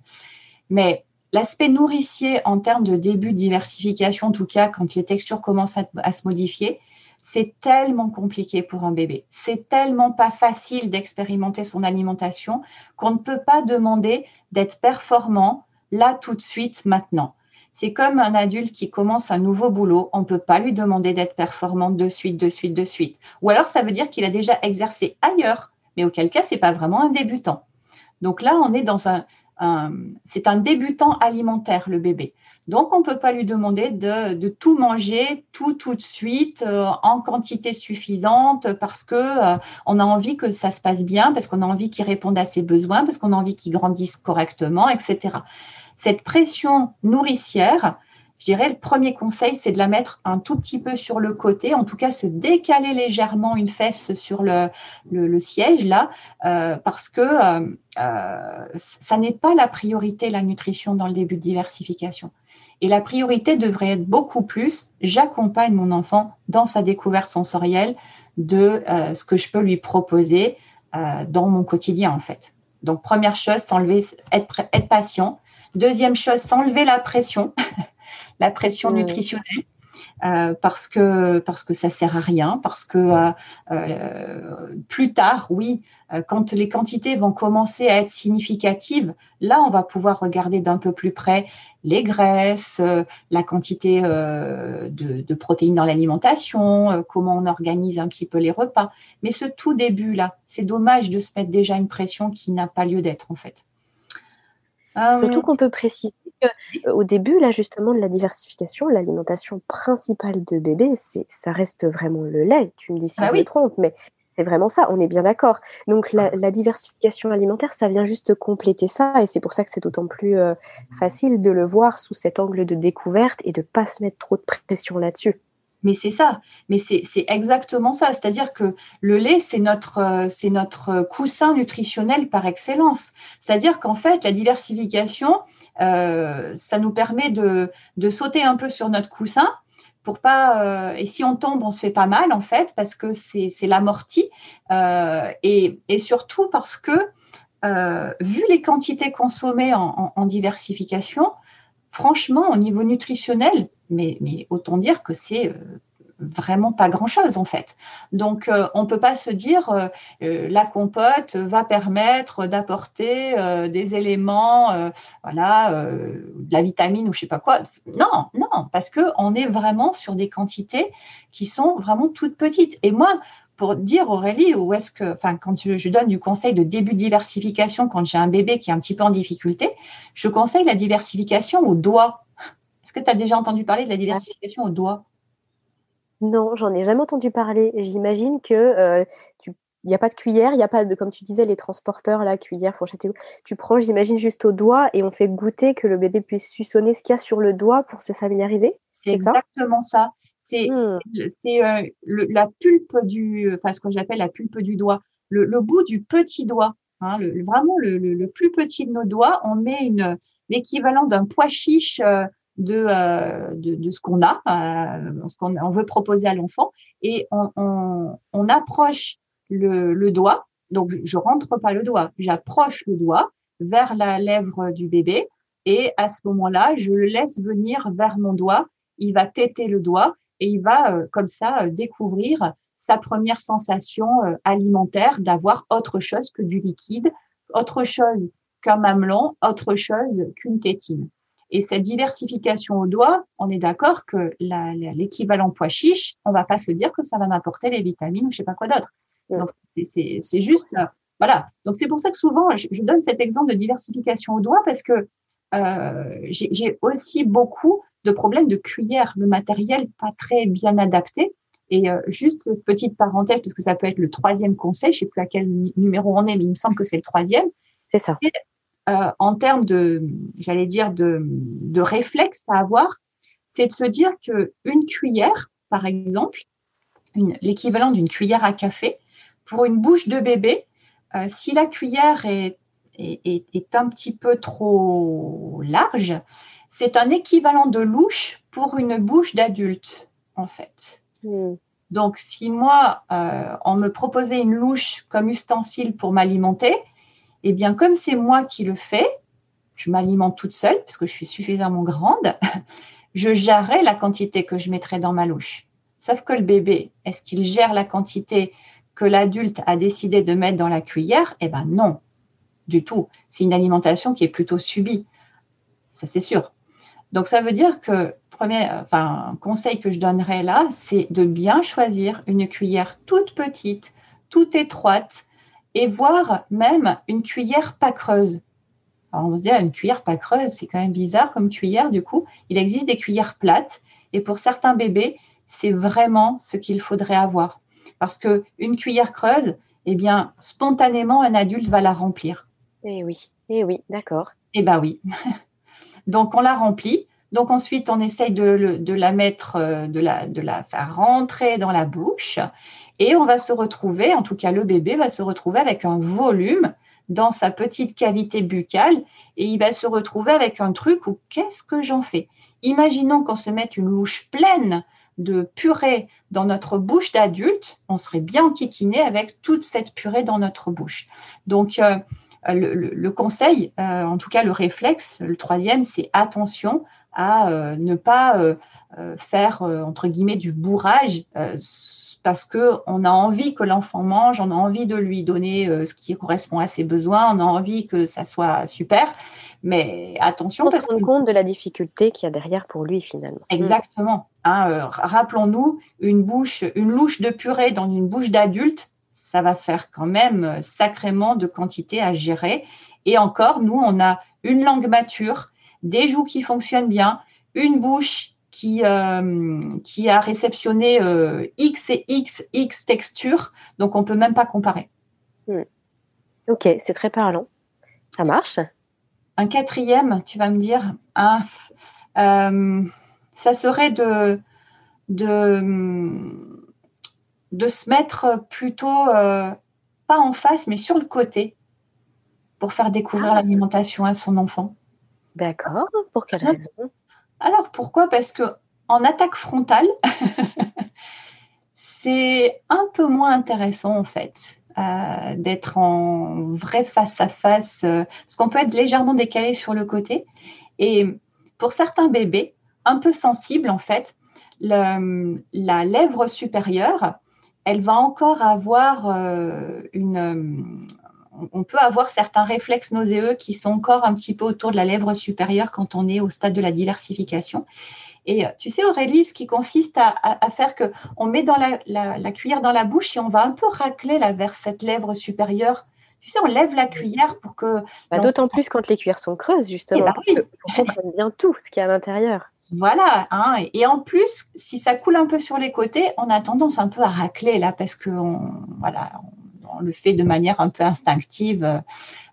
Mais l'aspect nourricier en termes de début de diversification, en tout cas quand les textures commencent à, se modifier, c'est tellement compliqué pour un bébé. C'est tellement pas facile d'expérimenter son alimentation qu'on ne peut pas demander d'être performant là tout de suite, maintenant. C'est comme un adulte qui commence un nouveau boulot, on ne peut pas lui demander d'être performant de suite, de suite, de suite. Ou alors ça veut dire qu'il a déjà exercé ailleurs, mais auquel cas c'est pas vraiment un débutant. Donc là, on est dans un, c'est un débutant alimentaire le bébé. Donc on ne peut pas lui demander de, tout manger tout tout de suite euh, en quantité suffisante parce que euh, on a envie que ça se passe bien, parce qu'on a envie qu'il réponde à ses besoins, parce qu'on a envie qu'il grandisse correctement, etc cette pression nourricière, je dirais le premier conseil, c'est de la mettre un tout petit peu sur le côté, en tout cas se décaler légèrement une fesse sur le, siège là, euh, parce que euh, euh, ça n'est pas la priorité, la nutrition dans le début de diversification. Et la priorité devrait être beaucoup plus, j'accompagne mon enfant dans sa découverte sensorielle de ce que je peux lui proposer dans mon quotidien en fait. Donc première chose, s'enlever, être, être patient, Deuxième chose, s'enlever la pression, la pression nutritionnelle. Euh, parce que parce que ça sert à rien, parce que euh, euh, plus tard, oui, quand les quantités vont commencer à être significatives, là, on va pouvoir regarder d'un peu plus près les graisses, la quantité de, de, protéines dans l'alimentation, comment on organise un petit peu les repas. Mais ce tout début là, c'est dommage de se mettre déjà une pression qui n'a pas lieu d'être en fait. Ah Surtout qu'on peut préciser qu'au début, là, justement, de la diversification, l'alimentation principale de bébé, c'est, ça reste vraiment le lait. Tu me dis si ah je me trompe, mais c'est vraiment ça, on est bien d'accord. Donc la, ah. diversification alimentaire, ça vient juste compléter ça, et c'est pour ça que c'est d'autant plus euh, facile de le voir sous cet angle de découverte et de pas se mettre trop de pression là-dessus. Mais c'est ça, mais c'est exactement ça. C'est-à-dire que le lait, c'est notre, euh, notre coussin nutritionnel par excellence. C'est-à-dire qu'en fait, la diversification, euh, ça nous permet de, de, sauter un peu sur notre coussin pour pas. Euh, et si on tombe, on se fait pas mal en fait, parce que c'est l'amorti euh, et, et, surtout parce que euh, vu les quantités consommées en diversification, franchement, au niveau nutritionnel, mais, autant dire que c'est vraiment pas grand-chose en fait. Donc euh, on ne peut pas se dire euh, euh, la compote va permettre d'apporter des éléments, voilà, de la vitamine ou je sais pas quoi. Non, non, parce que on est vraiment sur des quantités qui sont vraiment toutes petites. Et moi, pour dire Aurélie, où est-ce que, quand je, je, donne du conseil de début de diversification quand j'ai un bébé qui est un petit peu en difficulté, je conseille la diversification au doigt. Est-ce que tu as déjà entendu parler de la diversification au doigt? Non, j'en ai jamais entendu parler. J'imagine que euh, tu il n'y a pas de cuillère, il n'y a pas de, comme tu disais, les transporteurs, la cuillère, fourchette. Tu prends, j'imagine, juste au doigt et on fait goûter que le bébé puisse suçonner ce qu'il y a sur le doigt pour se familiariser. C'est exactement ça. C'est mmh. euh, la pulpe du, enfin ce que j'appelle la pulpe du doigt, le, bout du petit doigt, hein, vraiment le, plus petit de nos doigts. On met l'équivalent d'un pois chiche. Euh, euh, de, de, ce qu'on a, euh, ce qu'on on veut proposer à l'enfant, et on, on, approche le, doigt. Donc, je rentre pas le doigt, j'approche le doigt vers la lèvre du bébé, et à ce moment-là, je le laisse venir vers mon doigt. Il va têter le doigt et il va euh, comme ça découvrir sa première sensation alimentaire d'avoir autre chose que du liquide, autre chose qu'un mamelon, autre chose qu'une tétine. Et cette diversification au doigt, on est d'accord que l'équivalent pois chiche, on va pas se dire que ça va m'apporter les vitamines ou je sais pas quoi d'autre. Donc c'est juste euh, voilà. Donc c'est pour ça que souvent je, donne cet exemple de diversification au doigt parce que euh, j'ai aussi beaucoup de problèmes de cuillère, le matériel pas très bien adapté. Et euh, juste petite parenthèse, parce que ça peut être le troisième conseil, je sais plus à quel numéro on est, mais il me semble que c'est le troisième. C'est ça. Euh, en termes de, j'allais dire, de, de réflexe à avoir, c'est de se dire que une cuillère, par exemple, l'équivalent d'une cuillère à café, pour une bouche de bébé, euh, si la cuillère est, est, est, un petit peu trop large, c'est un équivalent de louche pour une bouche d'adulte, en fait. Hmm. Donc, si moi, euh, on me proposait une louche comme ustensile pour m'alimenter, eh bien, comme c'est moi qui le fais, je m'alimente toute seule parce que je suis suffisamment grande, je gérerai la quantité que je mettrai dans ma louche. Sauf que le bébé, est-ce qu'il gère la quantité que l'adulte a décidé de mettre dans la cuillère? Eh bien non, du tout. C'est une alimentation qui est plutôt subie. Ça, c'est sûr. Donc, ça veut dire que, premier conseil que je donnerais là, c'est de bien choisir une cuillère toute petite, toute étroite, et voir même une cuillère pas creuse. Alors on se dire une cuillère pas creuse, c'est quand même bizarre comme cuillère du coup. Il existe des cuillères plates et pour certains bébés, c'est vraiment ce qu'il faudrait avoir parce que une cuillère creuse, eh bien spontanément un adulte va la remplir. Eh oui, eh oui, d'accord. Eh ben oui. Donc on la remplit. Donc ensuite on essaye de, de la mettre, euh, de la, de la faire rentrer dans la bouche et on va se retrouver, en tout cas le bébé va se retrouver avec un volume dans sa petite cavité buccale et il va se retrouver avec un truc où qu'est-ce que j'en fais? Imaginons qu'on se mette une louche pleine de purée dans notre bouche d'adulte, on serait bien enquiquiné avec toute cette purée dans notre bouche. Donc, euh, le, conseil, euh, en tout cas le réflexe, le troisième, c'est attention à euh, ne pas faire, entre guillemets, du bourrage parce que on a envie que l'enfant mange, on a envie de lui donner euh, ce qui correspond à ses besoins, on a envie que ça soit super. Mais attention, on parce se rend compte de la difficulté qu'il y a derrière pour lui finalement. Exactement. Hein, euh, rappelons-nous, une bouche, une louche de purée dans une bouche d'adulte, ça va faire quand même euh, sacrément de quantité à gérer. Et encore, nous, on a une langue mature, des joues qui fonctionnent bien, une bouche qui, euh, qui a réceptionné euh, X et X, X textures, donc on peut même pas comparer. Hmm. Ok, c'est très parlant. Ça marche. Un quatrième, tu vas me dire, euh, ça serait de, de, de se mettre plutôt, pas en face, mais sur le côté, pour faire découvrir ah. l'alimentation à son enfant. D'accord, pour quelle raison? Alors pourquoi? Parce que en attaque frontale, c'est un peu moins intéressant en fait. Euh, d'être en vrai face à face, parce qu'on peut être légèrement décalé sur le côté. Et pour certains bébés, un peu sensible, en fait, la lèvre supérieure, elle va encore avoir euh, une. On peut avoir certains réflexes nauséeux qui sont encore un petit peu autour de la lèvre supérieure quand on est au stade de la diversification. Et tu sais, Aurélie, ce qui consiste à, faire que on met dans la, cuillère dans la bouche et on va un peu racler vers cette lèvre supérieure. Tu sais, on lève la cuillère pour que. Bah, d'autant plus quand les cuillères sont creuses, justement. Pour qu'on comprenne bien tout ce qu'il y a à l'intérieur. Voilà. Hein, et en plus, si ça coule un peu sur les côtés, on a tendance un peu à racler là parce que voilà, on, le fait de manière un peu instinctive,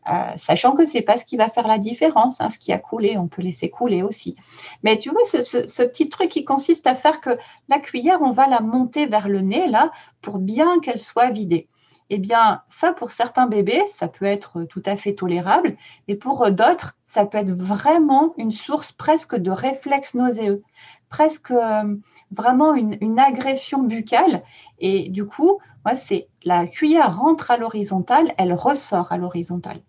euh, sachant que c'est pas ce qui va faire la différence. Hein, ce qui a coulé, on peut laisser couler aussi. Mais tu vois, ce, ce, petit truc qui consiste à faire que la cuillère, on va la monter vers le nez là pour bien qu'elle soit vidée. Eh bien, ça, pour certains bébés, ça peut être tout à fait tolérable, et pour d'autres, ça peut être vraiment une source presque de réflexe nauséeux, presque euh, vraiment une, agression buccale. Et du coup, c'est la cuillère rentre à l'horizontale, elle ressort à l'horizontale.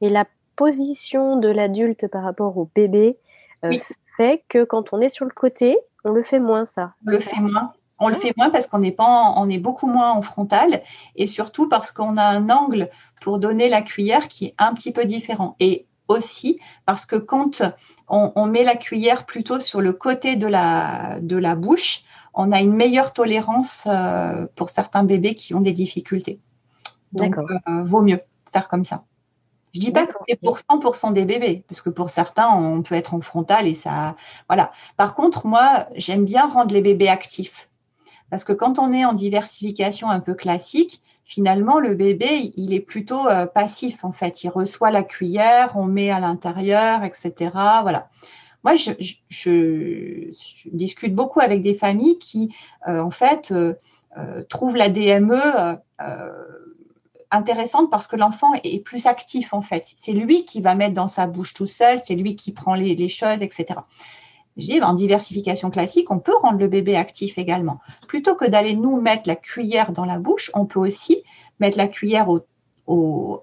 Et la position de l'adulte par rapport au bébé euh, fait que quand on est sur le côté, on le fait moins, ça. On le fait moins. On le fait moins parce qu'on est, pas on est beaucoup moins en frontal et surtout parce qu'on a un angle pour donner la cuillère qui est un petit peu différent. Et aussi parce que quand on, met la cuillère plutôt sur le côté de la, de la bouche, on a une meilleure tolérance euh, pour certains bébés qui ont des difficultés. Donc, euh, vaut mieux faire comme ça. Je dis pas que c'est pour 100% des bébés, parce que pour certains, on peut être en frontal et ça, voilà. Par contre, moi, j'aime bien rendre les bébés actifs. Parce que quand on est en diversification un peu classique, finalement, le bébé, il est plutôt euh, passif, en fait. Il reçoit la cuillère, on met à l'intérieur, etc. Voilà. Moi, je, discute beaucoup avec des familles qui, euh, en fait, euh, trouvent la DME intéressante parce que l'enfant est plus actif, en fait. C'est lui qui va mettre dans sa bouche tout seul, c'est lui qui prend les, choses, etc. Je dis, en diversification classique, on peut rendre le bébé actif également. Plutôt que d'aller nous mettre la cuillère dans la bouche, on peut aussi mettre la cuillère au,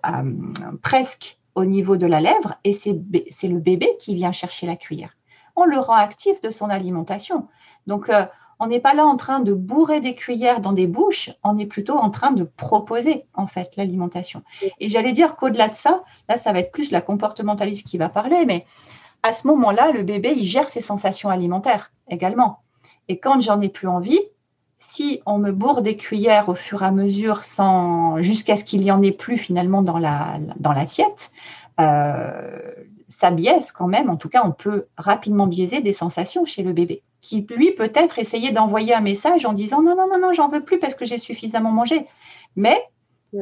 presque au niveau de la lèvre et c'est le bébé qui vient chercher la cuillère. On le rend actif de son alimentation. Donc, euh, on n'est pas là en train de bourrer des cuillères dans des bouches, on est plutôt en train de proposer en fait l'alimentation. Et j'allais dire qu'au-delà de ça, là, ça va être plus la comportementaliste qui va parler, mais à ce moment-là, le bébé, il gère ses sensations alimentaires également. Et quand j'en ai plus envie, si on me bourre des cuillères au fur et à mesure sans jusqu'à ce qu'il y en ait plus finalement dans la dans l'assiette, euh, ça biaise quand même. En tout cas, on peut rapidement biaiser des sensations chez le bébé, qui lui peut-être essayer d'envoyer un message en disant non non non non j'en veux plus parce que j'ai suffisamment mangé, mais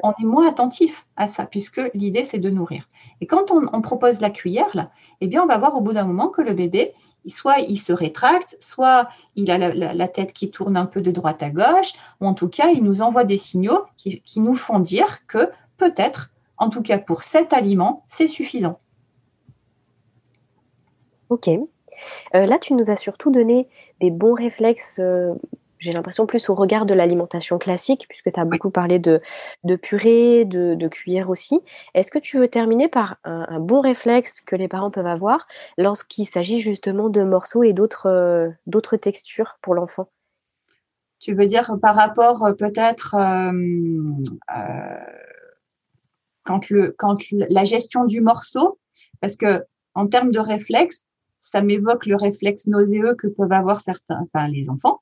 on est moins attentif à ça, puisque l'idée, c'est de nourrir. Et quand on, propose la cuillère, là, eh bien, on va voir au bout d'un moment que le bébé, soit il se rétracte, soit il a la, tête qui tourne un peu de droite à gauche, ou en tout cas, il nous envoie des signaux qui, nous font dire que peut-être, en tout cas pour cet aliment, c'est suffisant. Ok. Euh, là, tu nous as surtout donné des bons réflexes euh, j'ai l'impression plus au regard de l'alimentation classique, puisque tu as beaucoup parlé de, de purée, de, de cuillère aussi. Est-ce que tu veux terminer par un, bon réflexe que les parents peuvent avoir lorsqu'il s'agit justement de morceaux et d'autres euh, d'autres textures pour l'enfant? Tu veux dire par rapport euh, peut-être euh, quand, le, quand la gestion du morceau, parce que en termes de réflexe, ça m'évoque le réflexe nauséeux que peuvent avoir certains, enfin les enfants.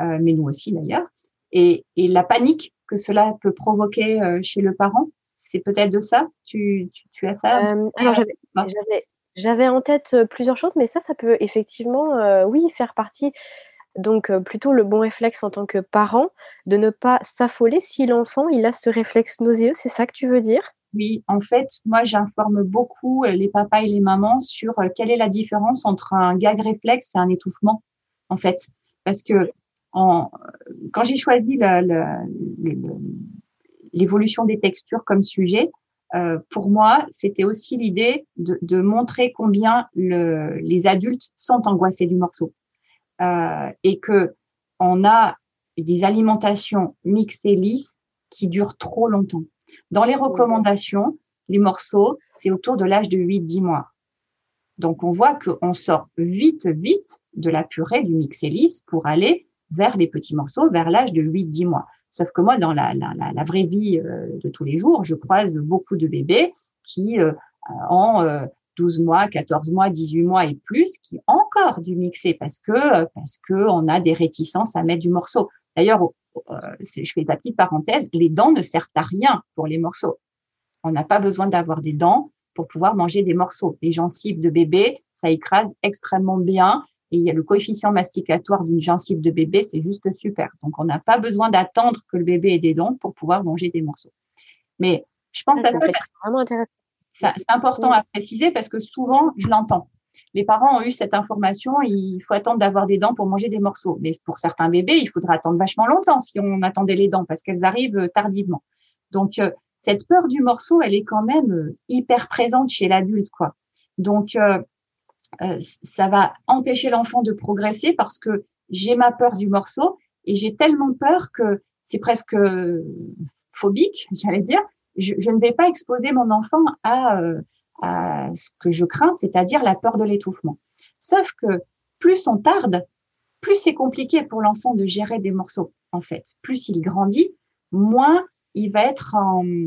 Euh, mais nous aussi d'ailleurs, et, la panique que cela peut provoquer euh, chez le parent. C'est peut-être de ça? Tu, as ça euh, j'avais en tête plusieurs choses, mais ça, ça peut effectivement, oui, faire partie. Donc, plutôt le bon réflexe en tant que parent, de ne pas s'affoler si l'enfant, il a ce réflexe nauséeux. C'est ça que tu veux dire? Oui, en fait, moi, j'informe beaucoup les papas et les mamans sur quelle est la différence entre un gag réflexe et un étouffement, en fait. Parce que quand j'ai choisi l'évolution des textures comme sujet, euh, pour moi, c'était aussi l'idée de, montrer combien les adultes sont angoissés du morceau euh, et que on a des alimentations mixtes et lisses qui durent trop longtemps. Dans les recommandations, les morceaux, c'est autour de l'âge de 8-10 mois. Donc, on voit qu'on sort vite, vite de la purée du mixélis pour aller vers les petits morceaux, vers l'âge de 8-10 mois. Sauf que moi, dans la, la, vraie vie euh, de tous les jours, je croise beaucoup de bébés qui euh, ont 12 mois, 14 mois, 18 mois et plus, qui ont encore du mixé parce que parce que on a des réticences à mettre du morceau. D'ailleurs, je fais ta petite parenthèse, les dents ne servent à rien pour les morceaux. On n'a pas besoin d'avoir des dents pour pouvoir manger des morceaux. Les gencives de bébé, ça écrase extrêmement bien. Et il y a le coefficient masticatoire d'une gencive de bébé, c'est juste super. Donc, on n'a pas besoin d'attendre que le bébé ait des dents pour pouvoir manger des morceaux. Mais je pense que c'est important à préciser parce que souvent, je l'entends. Les parents ont eu cette information, il faut attendre d'avoir des dents pour manger des morceaux. Mais pour certains bébés, il faudra attendre vachement longtemps si on attendait les dents parce qu'elles arrivent tardivement. Donc, euh, cette peur du morceau, elle est quand même euh, hyper présente chez l'adulte, quoi. Donc, euh, euh, ça va empêcher l'enfant de progresser parce que j'ai ma peur du morceau et j'ai tellement peur que c'est presque phobique, j'allais dire. Je, ne vais pas exposer mon enfant à, à ce que je crains, c'est-à-dire la peur de l'étouffement. Sauf que plus on tarde, plus c'est compliqué pour l'enfant de gérer des morceaux, en fait. Plus il grandit, moins il va être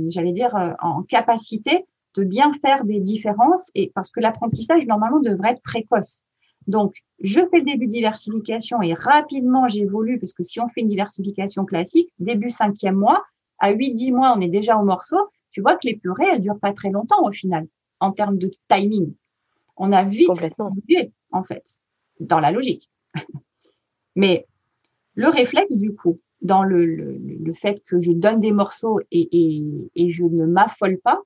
j'allais dire, euh, en capacité de bien faire des différences et parce que l'apprentissage normalement devrait être précoce. Donc, je fais le début de diversification et rapidement j'évolue parce que si on fait une diversification classique, début cinquième mois, à 8-10 mois, on est déjà au morceau. Tu vois que les purées, elles durent pas très longtemps au final en termes de timing. On a vite évolué en fait dans la logique. Mais le réflexe du coup, dans le, le, le, fait que je donne des morceaux et, et, et je ne m'affole pas.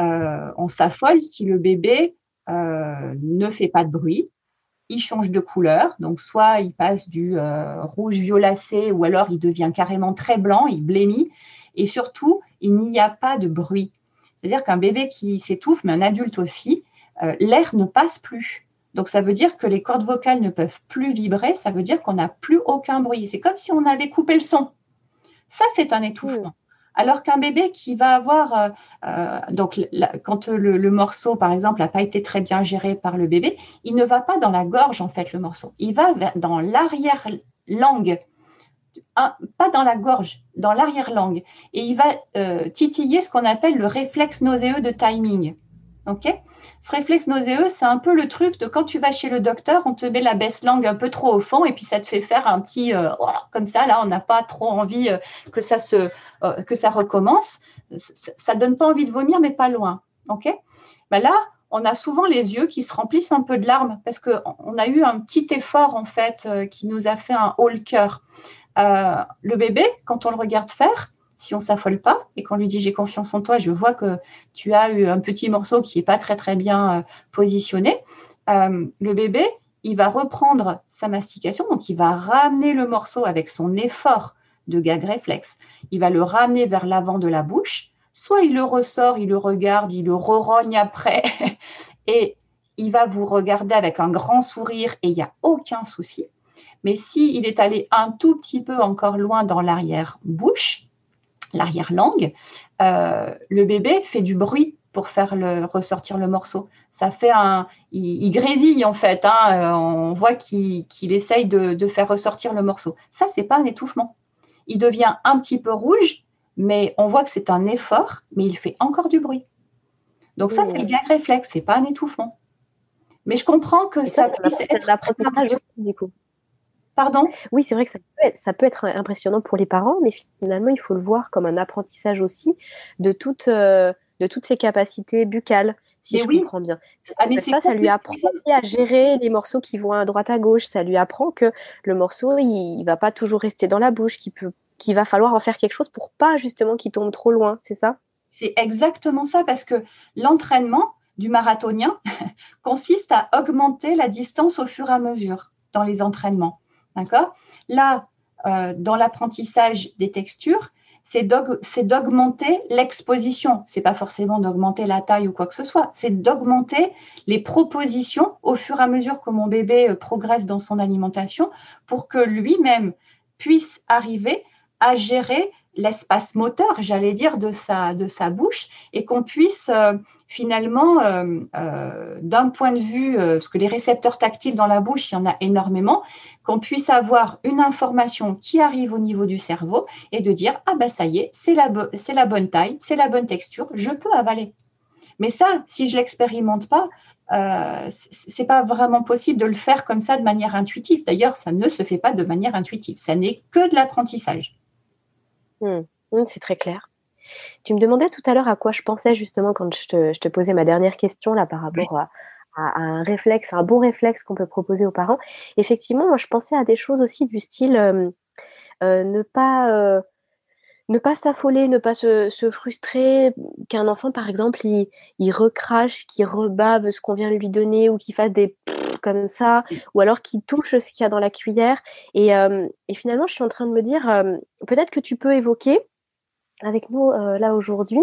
Euh, on s'affole si le bébé euh, ne fait pas de bruit, il change de couleur, donc soit il passe du euh, rouge violacé ou alors il devient carrément très blanc, il blémit, et surtout il n'y a pas de bruit. C'est-à-dire qu'un bébé qui s'étouffe, mais un adulte aussi, l'air ne passe plus. Donc ça veut dire que les cordes vocales ne peuvent plus vibrer, ça veut dire qu'on n'a plus aucun bruit. C'est comme si on avait coupé le son. Ça, c'est un étouffement. Alors qu'un bébé qui va avoir, euh, euh, donc quand le, morceau, par exemple, n'a pas été très bien géré par le bébé, il ne va pas dans la gorge, en fait, le morceau. Il va dans l'arrière-langue, pas dans la gorge, dans l'arrière-langue. Et il va euh, titiller ce qu'on appelle le réflexe nauséeux de timing. OK ce réflexe nauséeux, c'est un peu le truc de quand tu vas chez le docteur, on te met la baisse langue un peu trop au fond et puis ça te fait faire un petit euh, comme ça. Là, on n'a pas trop envie euh, que ça se euh, que ça recommence. Ça, ne donne pas envie de vomir, mais pas loin. Ok ben Là, on a souvent les yeux qui se remplissent un peu de larmes parce qu'on a eu un petit effort en fait qui nous a fait un haut le cœur. le bébé, quand on le regarde faire, si on s'affole pas et qu'on lui dit j'ai confiance en toi, je vois que tu as eu un petit morceau qui est pas très très bien euh, positionné, euh, le bébé, il va reprendre sa mastication, donc il va ramener le morceau avec son effort de gag réflexe. Il va le ramener vers l'avant de la bouche, soit il le ressort, il le regarde, il le re après, et il va vous regarder avec un grand sourire et il n'y a aucun souci. Mais s'il est allé un tout petit peu encore loin dans l'arrière-bouche, l'arrière-langue, euh, le bébé fait du bruit pour faire le, ressortir le morceau. Ça fait un, il, grésille en fait. Hein, euh, on voit qu'il essaye de, faire ressortir le morceau. Ça, c'est pas un étouffement. Il devient un petit peu rouge, mais on voit que c'est un effort, mais il fait encore du bruit. Donc ça, c'est le gag réflexe, c'est pas un étouffement. Mais je comprends que ça, ça puisse être l'apprentissage du coup. Pardon? Oui, c'est vrai que ça peut, être, impressionnant pour les parents, mais finalement, il faut le voir comme un apprentissage aussi de, toutes euh, de toutes ses capacités buccales, si je comprends bien. Ah, mais ça, ça lui apprend à gérer les morceaux qui vont à droite à gauche. Ça lui apprend que le morceau, il, ne va pas toujours rester dans la bouche, qu'il peut qu'il va falloir en faire quelque chose pour pas justement qu'il tombe trop loin, c'est ça? C'est exactement ça, parce que l'entraînement du marathonien consiste à augmenter la distance au fur et à mesure dans les entraînements. D'accord? Là, euh, dans l'apprentissage des textures, c'est d'augmenter l'exposition. C'est pas forcément d'augmenter la taille ou quoi que ce soit. C'est d'augmenter les propositions au fur et à mesure que mon bébé euh, progresse dans son alimentation pour que lui-même puisse arriver à gérer l'espace moteur, j'allais dire, de sa, de sa bouche et qu'on puisse euh, finalement, euh, euh, d'un point de vue, parce que les récepteurs tactiles dans la bouche, il y en a énormément, qu'on puisse avoir une information qui arrive au niveau du cerveau et de dire, ah ben ça y est, c'est la, c'est la bonne taille, c'est la bonne texture, je peux avaler. Mais ça, si je l'expérimente pas, euh, c'est pas vraiment possible de le faire comme ça de manière intuitive. D'ailleurs, ça ne se fait pas de manière intuitive. Ça n'est que de l'apprentissage. Hmm. Hmm, c'est très clair. Tu me demandais tout à l'heure à quoi je pensais justement quand je te, posais ma dernière question là par rapport à, un réflexe, un bon réflexe qu'on peut proposer aux parents. Effectivement, moi je pensais à des choses aussi du style euh, euh, ne pas euh, ne pas s'affoler, ne pas se, frustrer, qu'un enfant, par exemple, il, recrache, qu'il rebave ce qu'on vient lui donner ou qu'il fasse des comme ça, ou alors qu'il touche ce qu'il y a dans la cuillère. Et, euh, finalement, je suis en train de me dire, euh, peut-être que tu peux évoquer avec nous euh, là aujourd'hui,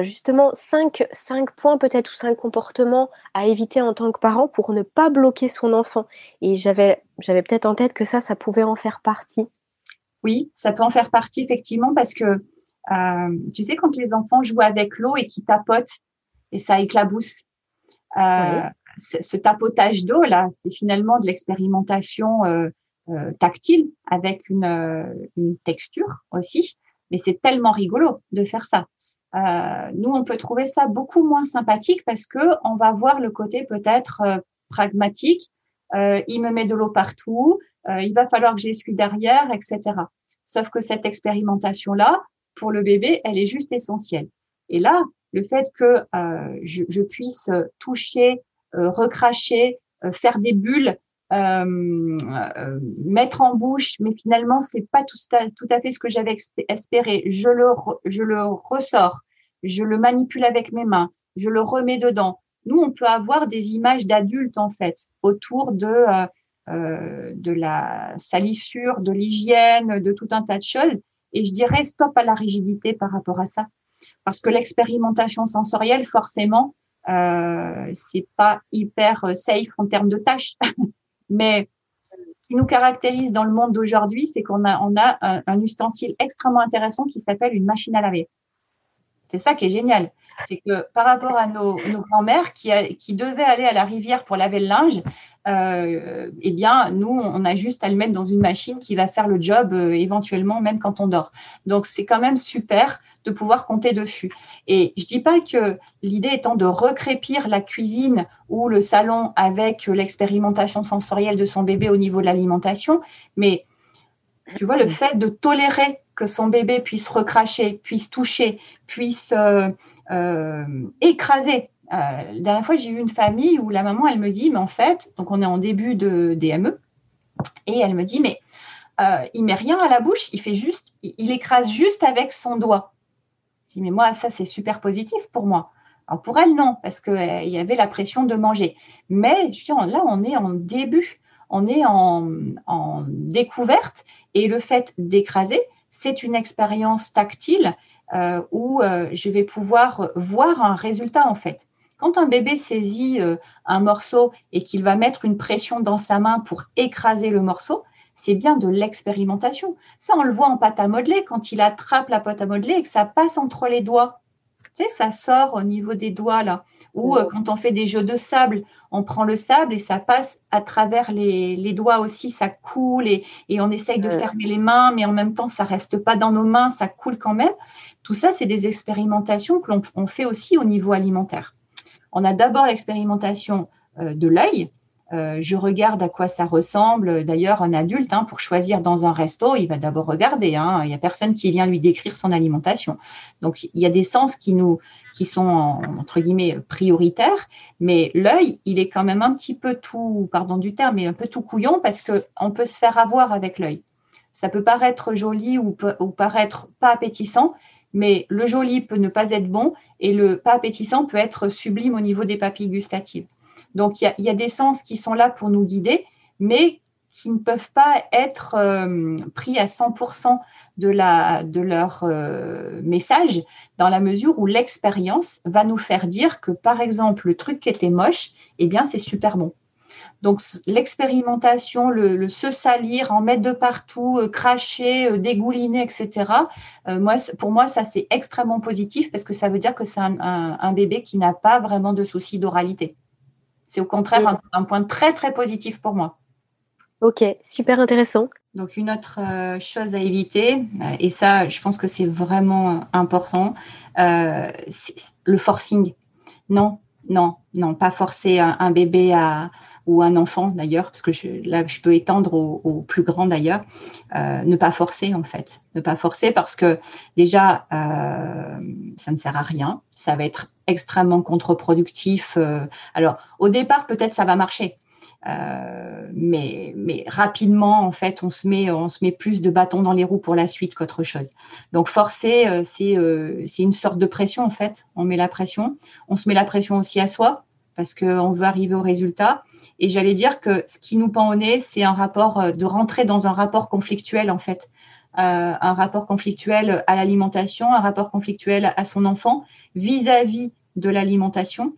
justement, cinq, cinq points peut-être ou cinq comportements à éviter en tant que parent pour ne pas bloquer son enfant. Et j'avais, j'avais peut-être en tête que ça, ça pouvait en faire partie. Oui, ça peut en faire partie effectivement parce que tu sais quand les enfants jouent avec l'eau et qui tapotent et ça éclabousse. Euh, ce tapotage d'eau là, c'est finalement de l'expérimentation euh, tactile avec une, une, texture aussi, mais c'est tellement rigolo de faire ça. nous, on peut trouver ça beaucoup moins sympathique parce que on va voir le côté peut-être pragmatique. il me met de l'eau partout, euh, il va falloir que j'essuie derrière, etc. Sauf que cette expérimentation-là, pour le bébé, elle est juste essentielle. Et là, le fait que euh, je, puisse toucher, euh, recracher, faire des bulles, mettre en bouche, mais finalement c'est pas tout, tout, à fait ce que j'avais espéré. Je le, je le ressors, je le manipule avec mes mains, je le remets dedans. Nous, on peut avoir des images d'adultes en fait autour de euh, de la salissure, de l'hygiène, de tout un tas de choses. Et je dirais stop à la rigidité par rapport à ça. Parce que l'expérimentation sensorielle, forcément, euh, c'est pas hyper safe en termes de tâches. Mais ce qui nous caractérise dans le monde d'aujourd'hui, c'est qu'on a, a un, ustensile extrêmement intéressant qui s'appelle une machine à laver. C'est ça qui est génial. C'est que par rapport à nos, grands-mères qui devaient aller à la rivière pour laver le linge, euh, eh bien, nous, on a juste à le mettre dans une machine qui va faire le job euh, éventuellement même quand on dort. Donc, c'est quand même super de pouvoir compter dessus. Et je dis pas que l'idée étant de recrépir la cuisine ou le salon avec l'expérimentation sensorielle de son bébé au niveau de l'alimentation, mais tu vois, le fait de tolérer que son bébé puisse recracher, puisse toucher, puisse euh, euh écraser euh, la dernière fois, j'ai eu une famille où la maman, elle me dit, mais en fait, donc on est en début de DME, et elle me dit, mais euh, il met rien à la bouche, il fait juste, il, écrase juste avec son doigt. Je dis, mais moi, ça, c'est super positif pour moi. Alors pour elle, non, parce qu'il euh, y avait la pression de manger. Mais je dis, là, on est en début, on est en, découverte, et le fait d'écraser, c'est une expérience tactile euh, où je vais pouvoir voir un résultat en fait. Quand un bébé saisit euh, un morceau et qu'il va mettre une pression dans sa main pour écraser le morceau, c'est bien de l'expérimentation. Ça, on le voit en pâte à modeler, quand il attrape la pâte à modeler et que ça passe entre les doigts. Tu sais, ça sort au niveau des doigts là. Ou euh, quand on fait des jeux de sable, on prend le sable et ça passe à travers les, doigts aussi, ça coule et, on essaye de fermer les mains, mais en même temps, ça reste pas dans nos mains, ça coule quand même. Tout ça, c'est des expérimentations que l'on fait aussi au niveau alimentaire. On a d'abord l'expérimentation euh, de l'œil. Euh, je regarde à quoi ça ressemble. D'ailleurs, un adulte, hein, pour choisir dans un resto, il va d'abord regarder. Hein. Il n'y a personne qui vient lui décrire son alimentation. Donc, il y a des sens qui nous, qui sont entre guillemets prioritaires, mais l'œil, il est quand même un petit peu tout, pardon du terme, mais un peu tout couillon parce que on peut se faire avoir avec l'œil. Ça peut paraître joli ou paraître pas appétissant, mais le joli peut ne pas être bon et le pas appétissant peut être sublime au niveau des papilles gustatives. Donc, il y, a, des sens qui sont là pour nous guider, mais qui ne peuvent pas être euh, pris à 100% de, leur euh, message, dans la mesure où l'expérience va nous faire dire que, par exemple, le truc qui était moche, eh bien, c'est super bon. Donc l'expérimentation, le, se salir, en mettre de partout, euh, cracher, euh, dégouliner, etc. moi, pour moi, ça c'est extrêmement positif parce que ça veut dire que c'est un, bébé qui n'a pas vraiment de soucis d'oralité. C'est au contraire un, point très très positif pour moi. Ok, super intéressant. Donc une autre chose à éviter, et ça je pense que c'est vraiment important, le forcing. Non, non, non, pas forcer un, bébé à, ou un enfant d'ailleurs, parce que je, là, je peux étendre au, plus grand d'ailleurs, euh, ne pas forcer en fait. Ne pas forcer parce que déjà, euh, ça ne sert à rien. Ça va être extrêmement contre-productif. Euh. alors, au départ, peut-être ça va marcher. Euh, mais, mais rapidement, en fait, on se, met, on se met plus de bâtons dans les roues pour la suite qu'autre chose. Donc, forcer, euh, c'est euh, c'est une sorte de pression, en fait. On met la pression. On se met la pression aussi à soi parce qu'on veut arriver au résultat. Et j'allais dire que ce qui nous pend au nez, c'est un rapport, de rentrer dans un rapport conflictuel, en fait. un rapport conflictuel à l'alimentation, un rapport conflictuel à son enfant vis-à-vis -vis de l'alimentation.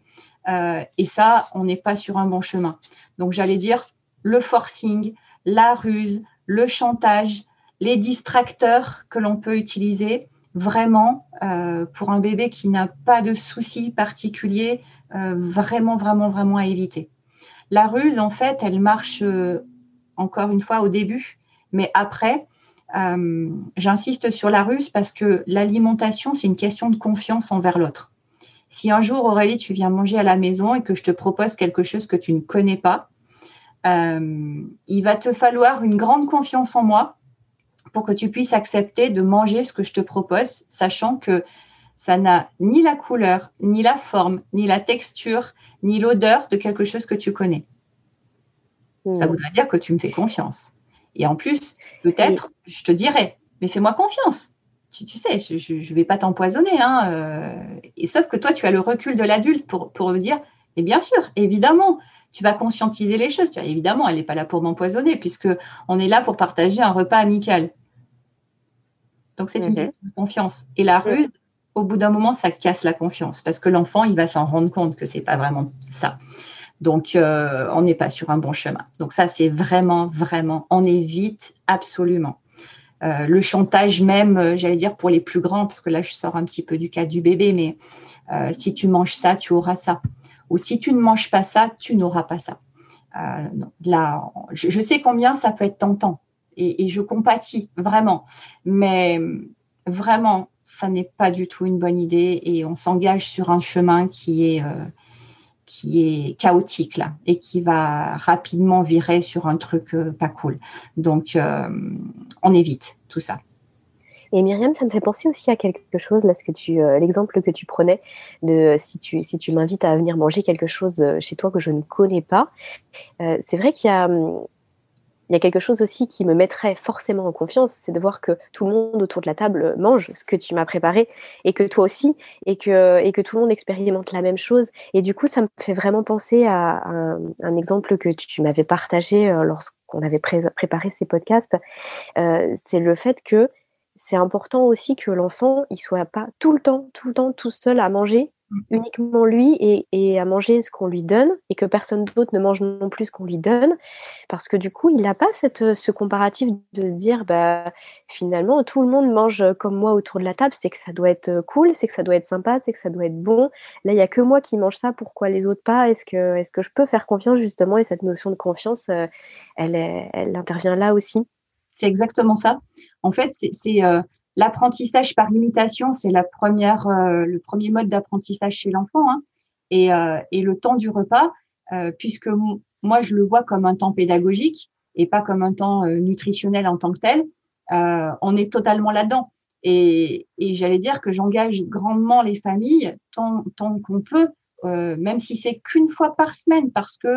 Euh, et ça, on n'est pas sur un bon chemin. Donc, j'allais dire le forcing, la ruse, le chantage, les distracteurs que l'on peut utiliser, vraiment, euh, pour un bébé qui n'a pas de soucis particuliers, euh, vraiment, vraiment, vraiment à éviter. La ruse, en fait, elle marche encore une fois au début, mais après, j'insiste sur la ruse parce que l'alimentation, c'est une question de confiance envers l'autre. Si un jour, Aurélie, tu viens manger à la maison et que je te propose quelque chose que tu ne connais pas, euh, il va te falloir une grande confiance en moi pour que tu puisses accepter de manger ce que je te propose, sachant que ça n'a ni la couleur, ni la forme, ni la texture, ni l'odeur de quelque chose que tu connais. Ça hmm. voudrait dire que tu me fais confiance. Et en plus, peut-être, je te dirais, mais fais-moi confiance tu, sais, je ne vais pas t'empoisonner. Hein, euh, et sauf que toi, tu as le recul de l'adulte pour, pour dire, et bien sûr, évidemment, tu vas conscientiser les choses. Tu vois, évidemment, elle n'est pas là pour m'empoisonner, puisque on est là pour partager un repas amical. Donc, c'est une mhm. confiance. Et la ruse, au bout d'un moment, ça casse la confiance, parce que l'enfant, il va s'en rendre compte que c'est pas vraiment ça. Donc, euh, on n'est pas sur un bon chemin. Donc, ça, c'est vraiment, vraiment, on évite absolument. Euh, le chantage même, euh, j'allais dire pour les plus grands, parce que là je sors un petit peu du cas du bébé, mais euh, si tu manges ça, tu auras ça. Ou si tu ne manges pas ça, tu n'auras pas ça. là, je, sais combien ça peut être tentant et, je compatis vraiment, mais vraiment, ça n'est pas du tout une bonne idée et on s'engage sur un chemin qui est qui est chaotique là et qui va rapidement virer sur un truc euh, pas cool. Donc, euh, on évite tout ça. Et Myriam, ça me fait penser aussi à quelque chose, que tu, euh, l'exemple que tu prenais de si tu, si tu m'invites à venir manger quelque chose chez toi que je ne connais pas. c'est vrai qu'il y a, hum, il y a quelque chose aussi qui me mettrait forcément en confiance, c'est de voir que tout le monde autour de la table mange ce que tu m'as préparé et que toi aussi, et que, et que tout le monde expérimente la même chose. Et du coup, ça me fait vraiment penser à un, exemple que tu, m'avais partagé euh, lorsqu'on avait préparé ces podcasts. Euh, c'est le fait que c'est important aussi que l'enfant, il soit pas tout le temps, tout le temps, tout seul à manger uniquement lui et, à manger ce qu'on lui donne et que personne d'autre ne mange non plus ce qu'on lui donne. Parce que du coup il n'a pas cette, ce comparatif de dire bah finalement tout le monde mange comme moi autour de la table c'est que ça doit être cool c'est que ça doit être sympa c'est que ça doit être bon. Là il y a que moi qui mange ça pourquoi les autres pas? Est-ce que est-ce que je peux faire confiance justement? Et cette notion de confiance euh, elle, elle intervient là aussi. C'est exactement ça. En fait c'est euh, L'apprentissage par imitation, c'est la première, euh, le premier mode d'apprentissage chez l'enfant. Hein. Et, euh, le temps du repas, euh, puisque moi je le vois comme un temps pédagogique et pas comme un temps nutritionnel en tant que tel, on est totalement là-dedans. Et, et j'allais dire que j'engage grandement les familles tant, tant qu'on peut, même si c'est qu'une fois par semaine, parce que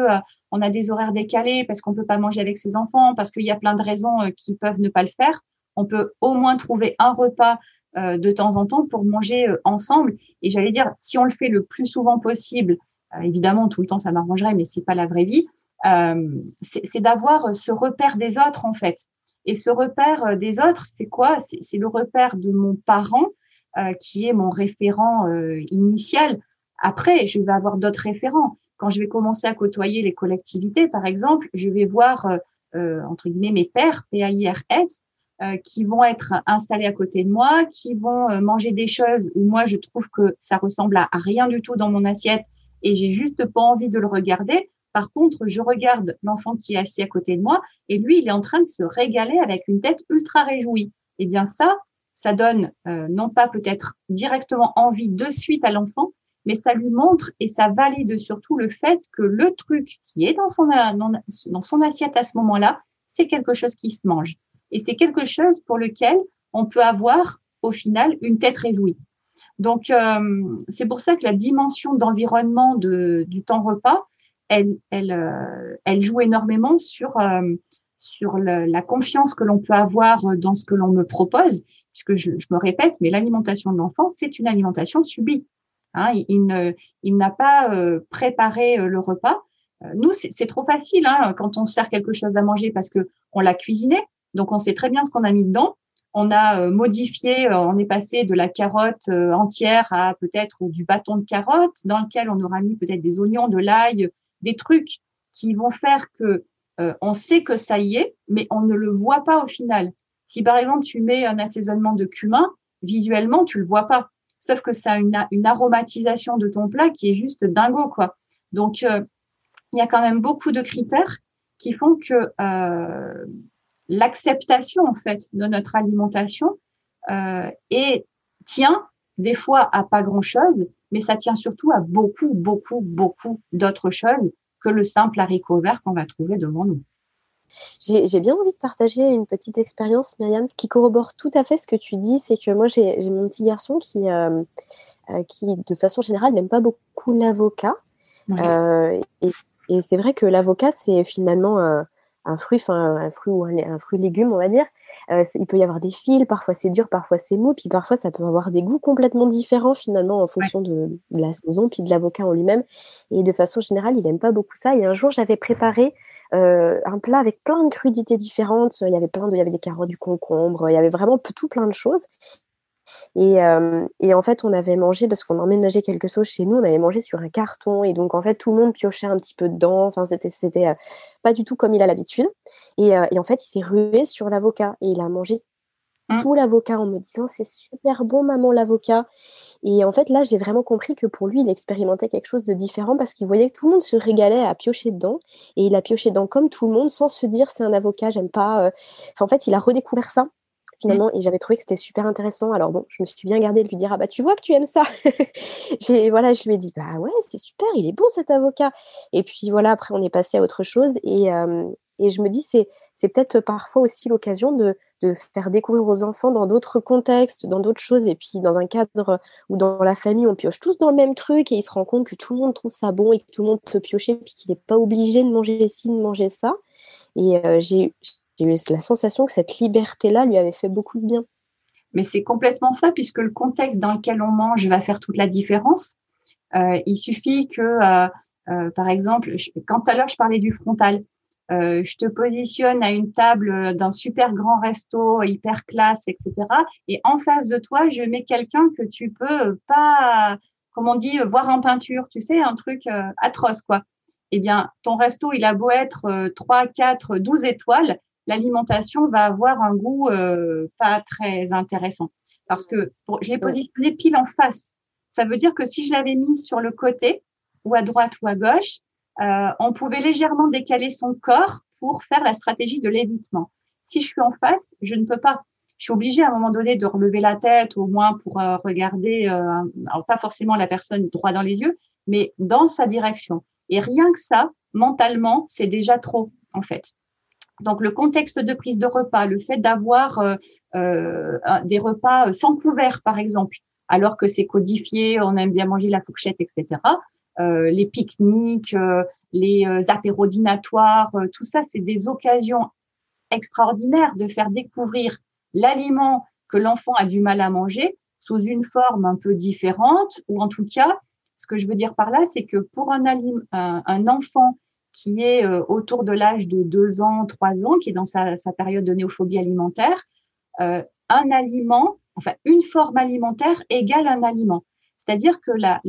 on a des horaires décalés, parce qu'on peut pas manger avec ses enfants, parce qu'il y a plein de raisons qui peuvent ne pas le faire on peut au moins trouver un repas euh, de temps en temps pour manger euh, ensemble. Et j'allais dire, si on le fait le plus souvent possible, euh, évidemment, tout le temps, ça m'arrangerait, mais c'est pas la vraie vie. c'est d'avoir ce repère des autres en fait. Et ce repère des autres, c'est quoi? C'est le repère de mon parent qui est mon référent initial. Après, je vais avoir d'autres référents, quand je vais commencer à côtoyer les collectivités, par exemple, je vais voir, euh, entre guillemets, mes pères, P-A-I-R-S, qui vont être installés à côté de moi, qui vont manger des choses où moi, je trouve que ça ressemble à, rien du tout dans mon assiette et j'ai juste pas envie de le regarder. Par contre, je regarde l'enfant qui est assis à côté de moi et lui, il est en train de se régaler avec une tête ultra réjouie. Eh bien, ça, ça donne euh, non pas peut-être directement envie de suite à l'enfant, mais ça lui montre et ça valide surtout le fait que le truc qui est dans son assiette à ce moment-là, c'est quelque chose qui se mange. Et c'est quelque chose pour lequel on peut avoir au final une tête réjouie. Donc, euh, c'est pour ça que la dimension d'environnement du temps repas, elle, elle, euh, elle joue énormément sur, sur la confiance que l'on peut avoir dans ce que l'on me propose puisque je, je me répète, mais l'alimentation de l'enfant, c'est une alimentation subie. Hein, il, il n'a pas euh, préparé euh, le repas. Euh, nous, c'est trop facile hein, quand on sert quelque chose à manger parce que on l'a cuisiné, donc on sait très bien ce qu'on a mis dedans. On a modifié, on est passé de la carotte entière à peut-être du bâton de carotte dans lequel on aura mis peut-être des oignons, de l'ail, des trucs qui vont faire que on sait que ça y est, mais on ne le voit pas au final. Si par exemple tu mets un assaisonnement de cumin, visuellement tu le vois pas. Sauf que ça a une, aromatisation de ton plat qui est juste dingo quoi. Donc euh, il y a quand même beaucoup de critères qui font que euh, l'acceptation en fait de notre alimentation euh, et tient des fois à pas grand chose, mais ça tient surtout à beaucoup, beaucoup, beaucoup d'autres choses que le simple haricot vert qu'on va trouver devant nous. J'ai bien envie de partager une petite expérience, Myriam, qui corrobore tout à fait ce que tu dis. C'est que moi, j'ai mon petit garçon qui, euh, euh, qui, de façon générale, n'aime pas beaucoup l'avocat. Euh, et, c'est vrai que l'avocat, c'est finalement un, fruit, enfin un fruit ou un, fruit légume, on va dire. il peut y avoir des fils, parfois c'est dur, parfois c'est mou, puis parfois ça peut avoir des goûts complètement différents finalement en fonction de, de, la saison, puis de l'avocat en lui-même. Et de façon générale, il n'aime pas beaucoup ça. Et un jour, j'avais préparé euh, un plat avec plein de crudités différentes. Il y avait plein de, il y avait des carottes, du concombre, il y avait vraiment tout plein de choses. Et, euh, et, en fait, on avait mangé, parce qu'on emménageait quelque chose chez nous, on avait mangé sur un carton. Et donc, en fait, tout le monde piochait un petit peu dedans. Enfin, c'était, c'était euh, pas du tout comme il a l'habitude. Et, et, en fait, il s'est rué sur l'avocat. Et il a mangé Mmh. tout l'avocat en me disant c'est super bon maman l'avocat. Et en fait là j'ai vraiment compris que pour lui il expérimentait quelque chose de différent parce qu'il voyait que tout le monde se régalait à piocher dedans et il a pioché dedans comme tout le monde sans se dire c'est un avocat j'aime pas. Euh. Enfin, en fait il a redécouvert ça finalement mmh. et j'avais trouvé que c'était super intéressant. Alors bon je me suis bien gardée de lui dire ah bah tu vois que tu aimes ça. j'ai voilà je lui ai dit bah ouais c'est super il est bon cet avocat. Et puis voilà après on est passé à autre chose et et je me dis, c'est, c'est peut-être parfois aussi l'occasion de, de, faire découvrir aux enfants dans d'autres contextes, dans d'autres choses, et puis dans un cadre où dans la famille, on pioche tous dans le même truc, et il se rend compte que tout le monde trouve ça bon, et que tout le monde peut piocher, puis qu'il n'est pas obligé de manger ci, de manger ça. Et euh, j'ai, j'ai eu la sensation que cette liberté-là lui avait fait beaucoup de bien. Mais c'est complètement ça, puisque le contexte dans lequel on mange va faire toute la différence. Euh, il suffit que, euh, euh par exemple, quand tout à l'heure je parlais du frontal, je te positionne à une table d'un super grand resto, hyper classe, etc. Et en face de toi, je mets quelqu'un que tu peux pas, comme on dit, voir en peinture, tu sais, un truc atroce, quoi. Eh bien, ton resto, il a beau être 3, 4, 12 étoiles, l'alimentation va avoir un goût euh, pas très intéressant. Parce que je l'ai positionné pile en face. Ça veut dire que si je l'avais mise sur le côté, ou à droite ou à gauche, euh, on pouvait légèrement décaler son corps pour faire la stratégie de l'évitement. Si je suis en face, je ne peux pas. Je suis obligée à un moment donné de relever la tête, au moins pour euh, regarder, alors pas forcément la personne droit dans les yeux, mais dans sa direction. Et rien que ça, mentalement, c'est déjà trop, en fait. Donc le contexte de prise de repas, le fait d'avoir des repas sans couvert, par exemple, alors que c'est codifié, on aime bien manger la fourchette, etc. Euh, les pique-niques, euh, les euh, apéros dînatoires, tout ça, c'est des occasions extraordinaires de faire découvrir l'aliment que l'enfant a du mal à manger sous une forme un peu différente, ou en tout cas, ce que je veux dire par là, c'est que pour un, un, enfant qui est autour de l'âge de 2 ans, 3 ans, qui est dans sa, période de néophobie alimentaire, un aliment, enfin une forme alimentaire égale un aliment. C'est-à-dire que la,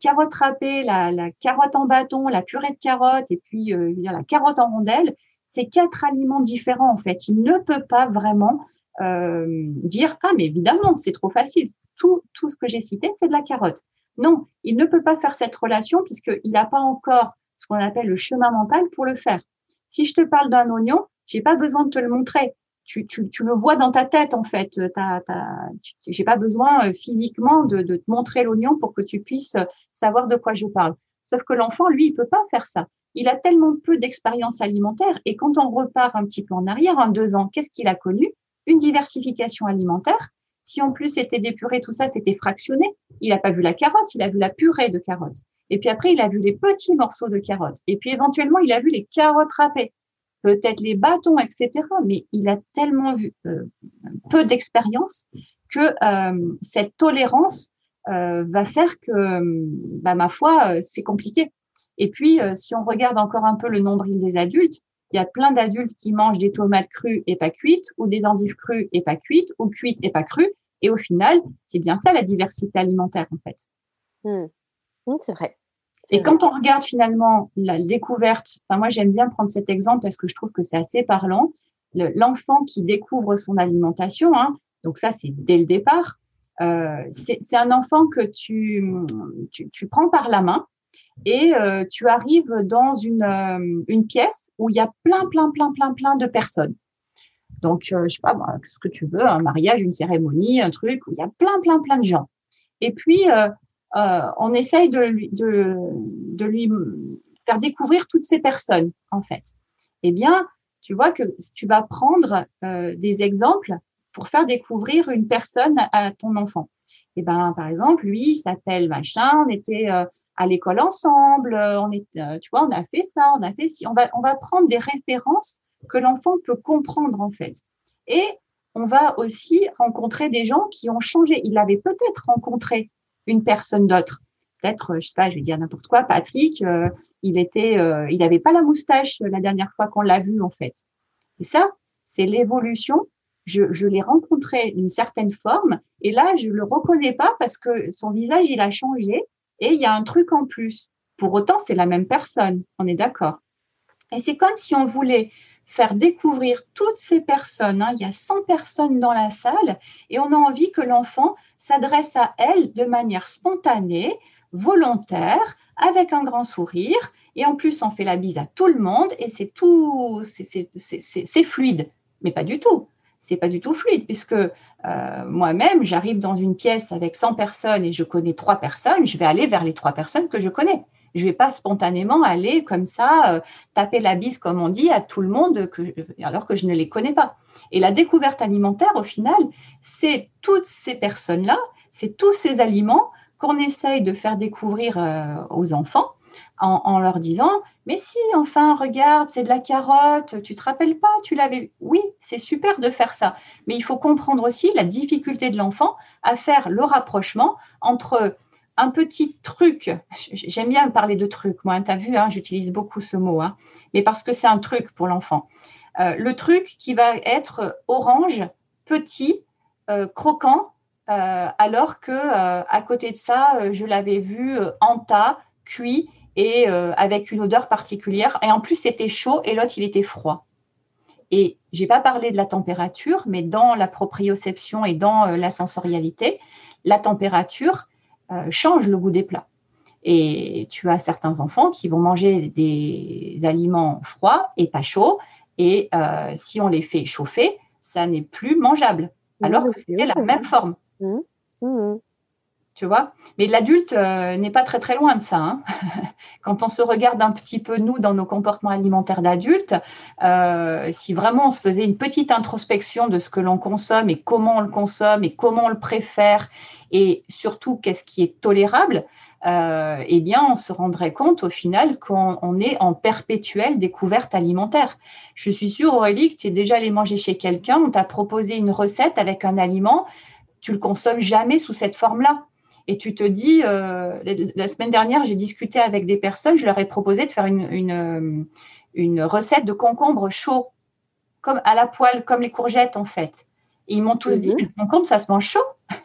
carotte râpée, la, carotte en bâton, la purée de carotte et puis euh, la carotte en rondelle, c'est quatre aliments différents en fait. Il ne peut pas vraiment euh, dire ah mais évidemment c'est trop facile. Tout, tout ce que j'ai cité c'est de la carotte. Non, il ne peut pas faire cette relation puisqu'il n'a pas encore ce qu'on appelle le chemin mental pour le faire. Si je te parle d'un oignon, j'ai pas besoin de te le montrer. Tu, tu, tu, le vois dans ta tête en fait. J'ai pas besoin euh, physiquement de, de, te montrer l'oignon pour que tu puisses savoir de quoi je parle. Sauf que l'enfant, lui, il peut pas faire ça. Il a tellement peu d'expérience alimentaire et quand on repart un petit peu en arrière, en deux ans, qu'est-ce qu'il a connu? Une diversification alimentaire. Si en plus c'était des purées, tout ça, c'était fractionné. Il n'a pas vu la carotte, il a vu la purée de carotte. Et puis après, il a vu les petits morceaux de carottes. Et puis éventuellement, il a vu les carottes râpées peut-être les bâtons, etc. Mais il a tellement vu euh, peu d'expérience que euh, cette tolérance euh, va faire que, bah, ma foi, c'est compliqué. Et puis, si on regarde encore un peu le nombril des adultes, il y a plein d'adultes qui mangent des tomates crues et pas cuites, ou des endives crues et pas cuites, ou cuites et pas crues. Et au final, c'est bien ça la diversité alimentaire, en fait. Mmh. Mmh, c'est vrai. Et quand on regarde finalement la découverte, enfin moi j'aime bien prendre cet exemple parce que je trouve que c'est assez parlant. L'enfant qui découvre son alimentation, hein, donc ça c'est dès le départ, euh, c'est un enfant que tu, tu, tu, prends par la main et euh, tu arrives dans une, euh, une pièce où il y a plein, plein, plein, plein, plein de personnes. Donc, je sais pas, ce que tu veux, un mariage, une cérémonie, un truc où il y a plein, plein, plein de gens. Et puis, on essaye de lui, de, lui faire découvrir toutes ces personnes, en fait. Eh bien, tu vois que tu vas prendre euh, des exemples pour faire découvrir une personne à ton enfant. Eh ben, par exemple, lui, il s'appelle machin, on était euh, à l'école ensemble, on est, tu vois, on a fait ça, on a fait ci. On va, on va prendre des références que l'enfant peut comprendre en fait. Et on va aussi rencontrer des gens qui ont changé. Il avait peut-être rencontré une personne d'autre. Peut-être, je sais pas, je vais dire n'importe quoi. Patrick, euh, il était, euh, il n'avait pas la moustache la dernière fois qu'on l'a vu en fait. Et ça, c'est l'évolution. Je, je l'ai rencontré d'une certaine forme et là, je le reconnais pas parce que son visage il a changé et il y a un truc en plus. Pour autant, c'est la même personne. On est d'accord. Et c'est comme si on voulait faire découvrir toutes ces personnes. Hein. Il y a 100 personnes dans la salle et on a envie que l'enfant s'adresse à elles de manière spontanée, volontaire, avec un grand sourire. Et en plus, on fait la bise à tout le monde et c'est tout, c'est fluide. Mais pas du tout. C'est pas du tout fluide puisque euh, moi-même, j'arrive dans une pièce avec 100 personnes et je connais trois personnes, je vais aller vers les trois personnes que je connais. Je ne vais pas spontanément aller comme ça, euh, taper la bise, comme on dit, à tout le monde, alors que je ne les connais pas. Et la découverte alimentaire, au final, c'est toutes ces personnes-là, c'est tous ces aliments qu'on essaye de faire découvrir euh, aux enfants en, leur disant Mais si, enfin, regarde, c'est de la carotte, tu te rappelles pas, tu l'avais. Oui, c'est super de faire ça. Mais il faut comprendre aussi la difficulté de l'enfant à faire le rapprochement entre un petit truc, j'aime bien parler de truc, moi, tu as vu, hein, j'utilise beaucoup ce mot, hein, mais parce que c'est un truc pour l'enfant. Euh, le truc qui va être orange, petit, euh, croquant, euh, alors que à côté de ça, je l'avais vu en tas, cuit et avec une odeur particulière. Et en plus, c'était chaud et l'autre, il était froid. Et j'ai pas parlé de la température, mais dans la proprioception et dans la sensorialité, la température, euh, change le goût des plats. Et tu as certains enfants qui vont manger des aliments froids et pas chauds. Et euh, si on les fait chauffer, ça n'est plus mangeable. Alors que c'était la même forme. Mmh. Mmh. Tu vois Mais l'adulte euh, n'est pas très très loin de ça. Hein. Quand on se regarde un petit peu, nous, dans nos comportements alimentaires d'adultes, si vraiment on se faisait une petite introspection de ce que l'on consomme et comment on le consomme et comment on le préfère et surtout qu'est-ce qui est tolérable, euh, eh bien, on se rendrait compte au final qu'on est en perpétuelle découverte alimentaire. Je suis sûre, Aurélie, que tu es déjà allé manger chez quelqu'un, on t'a proposé une recette avec un aliment, tu le consommes jamais sous cette forme-là. Et tu te dis, euh, la semaine dernière, j'ai discuté avec des personnes, je leur ai proposé de faire une, une, une recette de concombre chaud, comme à la poêle, comme les courgettes en fait. Et ils m'ont tous dit, mhm. le concombre, ça se mange chaud.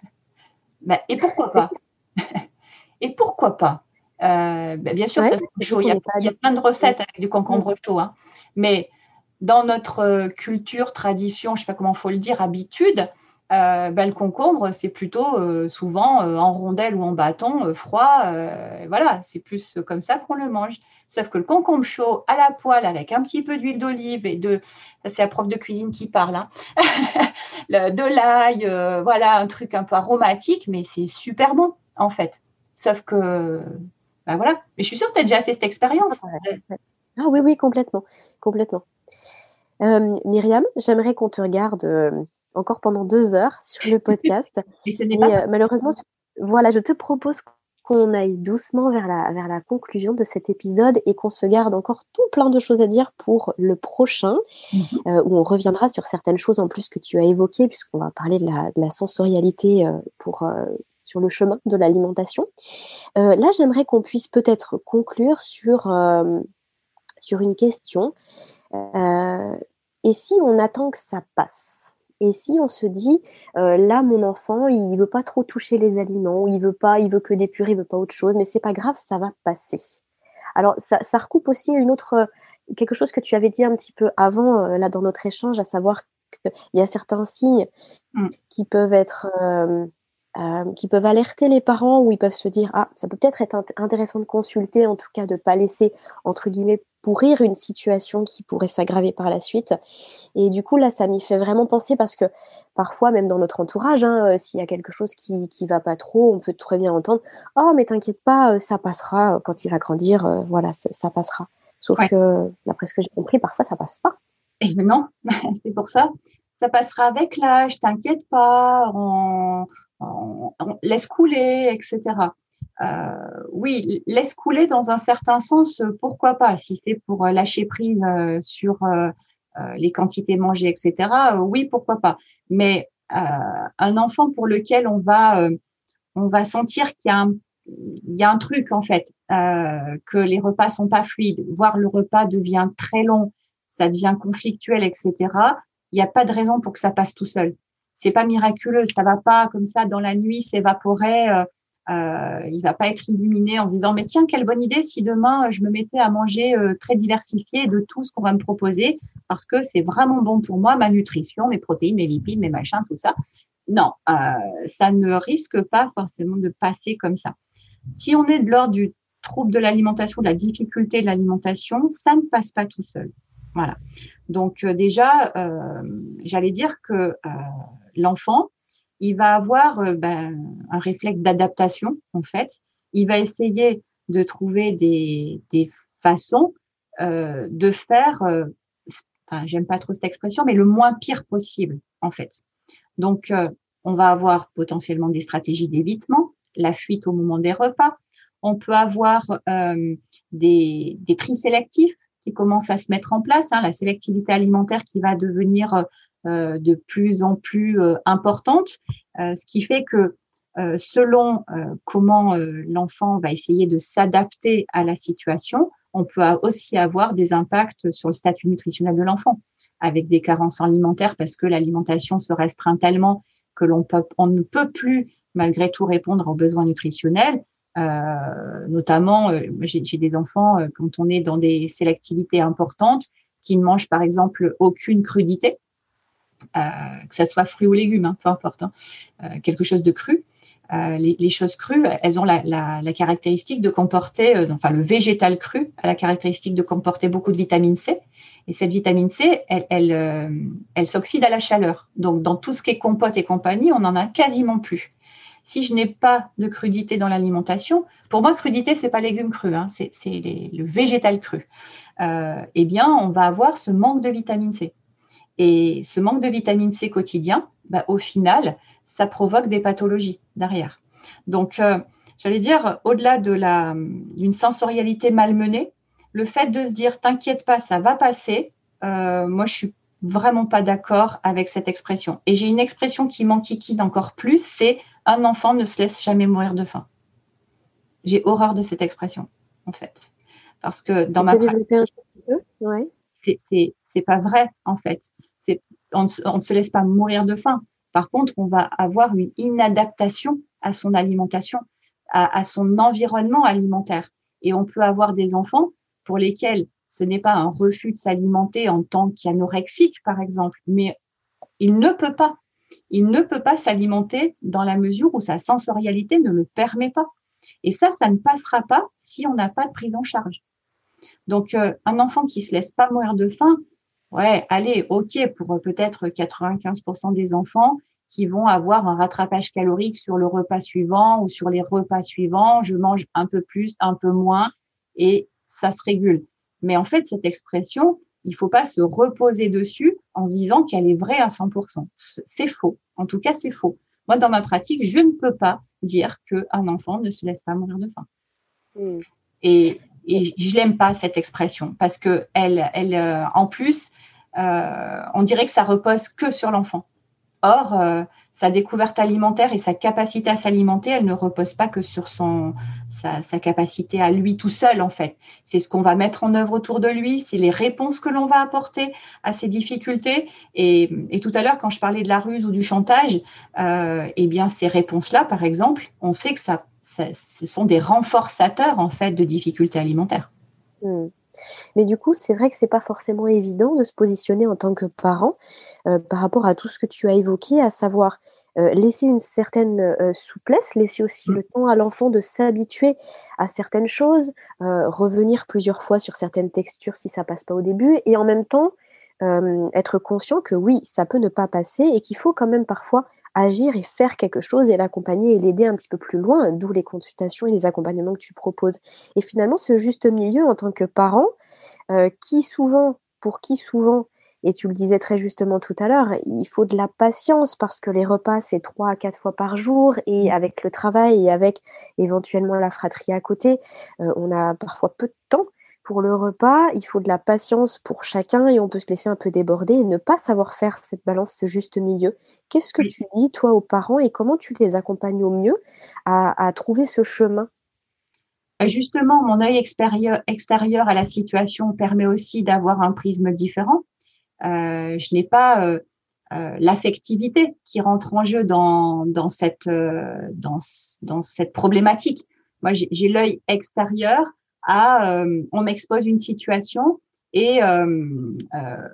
Ben, et pourquoi pas? Et pourquoi pas? Ben, Bien sûr, ça chaud. Il y, a, plein de recettes avec du concombre chaud. Hein. Mais dans notre culture, tradition, je ne sais pas comment il faut le dire, habitude, euh, ben, le concombre, c'est plutôt euh, souvent euh, en rondelle ou en bâton, froid. voilà, c'est plus comme ça qu'on le mange. Sauf que le concombre chaud à la poêle avec un petit peu d'huile d'olive et de, ça c'est la prof de cuisine qui parle, hein. de l'ail, voilà, un truc un peu aromatique, mais c'est super bon en fait. Sauf que, ben voilà. Mais je suis sûre que tu as déjà fait cette expérience. Ah oui, oui, complètement, complètement. Myriam, j'aimerais qu'on te regarde encore pendant deux heures sur le podcast. Ce pas... Euh, malheureusement, voilà, je te propose qu'on aille doucement vers la, vers la conclusion de cet épisode et qu'on se garde encore tout plein de choses à dire pour le prochain, mhm. euh, où on reviendra sur certaines choses en plus que tu as évoquées, puisqu'on va parler de la, sensorialité euh, pour, sur le chemin de l'alimentation. là, j'aimerais qu'on puisse peut-être conclure sur, sur une question. et si on attend que ça passe? Et si on se dit, euh, là, mon enfant, il veut pas trop toucher les aliments, il veut pas, il veut que des purées, il veut pas autre chose, mais c'est pas grave, ça va passer. Alors, ça, recoupe aussi une autre, quelque chose que tu avais dit un petit peu avant, euh, là, dans notre échange, à savoir qu'il y a certains signes mmh. qui peuvent être, euh, qui peuvent alerter les parents, où ils peuvent se dire, ah, ça peut peut-être être intéressant de consulter, en tout cas, de pas laisser, entre guillemets, pourrir une situation qui pourrait s'aggraver par la suite. Et du coup, là, ça m'y fait vraiment penser parce que parfois, même dans notre entourage, hein, euh, s'il y a quelque chose qui qui va pas trop, on peut très bien entendre « Oh, mais t'inquiète pas, euh, ça passera quand il va grandir, euh, voilà, ça passera. » Sauf que, d'après ce que j'ai compris, parfois, ça passe pas. Et non, c'est pour ça. Ça passera avec l'âge, t'inquiète pas, on, on, laisse couler, etc. Euh, oui, laisse couler dans un certain sens, pourquoi pas Si c'est pour euh, lâcher prise euh, sur les quantités mangées, etc. oui, pourquoi pas Mais un enfant pour lequel on va on va sentir qu'il y a un il y a un truc en fait que les repas sont pas fluides, voire le repas devient très long, ça devient conflictuel, etc. Il n'y a pas de raison pour que ça passe tout seul. C'est pas miraculeux, ça va pas comme ça dans la nuit s'évaporer. Euh, il va pas être illuminé en se disant mais tiens quelle bonne idée si demain je me mettais à manger euh, très diversifié de tout ce qu'on va me proposer parce que c'est vraiment bon pour moi ma nutrition mes protéines mes lipides mes machins tout ça. Non euh, ça ne risque pas forcément de passer comme ça. Si on est de l'ordre du trouble de l'alimentation de la difficulté de l'alimentation ça ne passe pas tout seul. Voilà. Donc euh, déjà j'allais dire que l'enfant il va avoir euh, ben, un réflexe d'adaptation, en fait. Il va essayer de trouver des, façons euh, de faire, euh, enfin, j'aime pas trop cette expression, mais le moins pire possible, en fait. Donc, on va avoir potentiellement des stratégies d'évitement, la fuite au moment des repas. On peut avoir des, des tri sélectifs qui commencent à se mettre en place, hein, la sélectivité alimentaire qui va devenir de plus en plus euh, importante, euh, ce qui fait que selon comment l'enfant va essayer de s'adapter à la situation, on peut aussi avoir des impacts sur le statut nutritionnel de l'enfant, avec des carences alimentaires parce que l'alimentation se restreint tellement que l'on on ne peut plus malgré tout répondre aux besoins nutritionnels. Euh, notamment, j'ai des enfants quand on est dans des sélectivités importantes qui ne mangent par exemple aucune crudité, euh, que ça soit fruits ou légumes, hein, peu importe, hein, euh, quelque chose de cru. Euh, les, choses crues, elles ont la, caractéristique de comporter, enfin le végétal cru a la caractéristique de comporter beaucoup de vitamine C. Et cette vitamine C, elle, elle, s'oxyde à la chaleur. Donc dans tout ce qui est compote et compagnie, on n'en a quasiment plus. Si je n'ai pas de crudité dans l'alimentation, pour moi crudité c'est pas légumes crus, hein, c'est le végétal cru. eh bien, on va avoir ce manque de vitamine C. Et ce manque de vitamine C quotidien, bah, au final, ça provoque des pathologies derrière. Donc, euh, j'allais dire, au-delà de la, d'une sensorialité malmenée, le fait de se dire, t'inquiète pas, ça va passer, euh, moi, je suis vraiment pas d'accord avec cette expression. Et j'ai une expression qui m'enquiquine encore plus, c'est un enfant ne se laisse jamais mourir de faim. J'ai horreur de cette expression, en fait. Parce que dans ma pratique, c'est pas vrai en fait. On, ne se laisse pas mourir de faim. Par contre, on va avoir une inadaptation à son alimentation. à, son environnement alimentaire. Et on peut avoir des enfants pour lesquels ce n'est pas un refus de s'alimenter en tant qu'anorexique, par exemple, mais il ne peut pas. Il ne peut pas s'alimenter dans la mesure où sa sensorialité ne le permet pas. Et ça, ça ne passera pas si on n'a pas de prise en charge. Donc, euh, un enfant qui se laisse pas mourir de faim, ouais, allez, ok, pour peut-être 95% des enfants qui vont avoir un rattrapage calorique sur le repas suivant ou sur les repas suivants, je mange un peu plus, un peu moins, et ça se régule. Mais en fait, cette expression, il faut pas se reposer dessus en se disant qu'elle est vraie à 100%. C'est faux. En tout cas, c'est faux. Moi, dans ma pratique, je ne peux pas dire qu'un enfant ne se laisse pas mourir de faim. Et, et je l'aime pas cette expression parce que elle, elle, euh, en plus, euh, on dirait que ça repose que sur l'enfant. Or, euh, sa découverte alimentaire et sa capacité à s'alimenter, elle ne repose pas que sur son, sa, sa capacité à lui tout seul, en fait. C'est ce qu'on va mettre en œuvre autour de lui, c'est les réponses que l'on va apporter à ses difficultés. Et, tout à l'heure, quand je parlais de la ruse ou du chantage, eh bien, ces réponses-là, par exemple, on sait que ça, ça, ce sont des renforçateurs, en fait, de difficultés alimentaires. Hmm. Mais du coup, c'est vrai que c'est pas forcément évident de se positionner en tant que parent euh, par rapport à tout ce que tu as évoqué, à savoir euh, laisser une certaine euh, souplesse, laisser aussi mmh. le temps à l'enfant de s'habituer à certaines choses, revenir plusieurs fois sur certaines textures si ça passe pas au début, et en même temps être conscient que oui, ça peut ne pas passer et qu'il faut quand même parfois agir et faire quelque chose et l'accompagner et l'aider un petit peu plus loin, d'où les consultations et les accompagnements que tu proposes. Et finalement, ce juste milieu en tant que parent, euh, qui souvent, pour qui souvent, et tu le disais très justement tout à l'heure, il faut de la patience parce que les repas, c'est trois à quatre fois par jour et mmh. avec le travail et avec éventuellement la fratrie à côté, euh, on a parfois peu de temps pour le repas, il faut de la patience pour chacun et on peut se laisser un peu déborder et ne pas savoir faire cette balance, ce juste milieu. Qu'est-ce que tu dis, toi, aux parents et comment tu les accompagnes au mieux à, trouver ce chemin? Justement, mon œil extérieur, extérieur, à la situation permet aussi d'avoir un prisme différent. Euh, je n'ai pas euh, euh, l'affectivité qui rentre en jeu dans, dans, cette, dans, dans cette problématique. Moi, j'ai l'œil extérieur à euh, on m'expose une situation et euh, euh,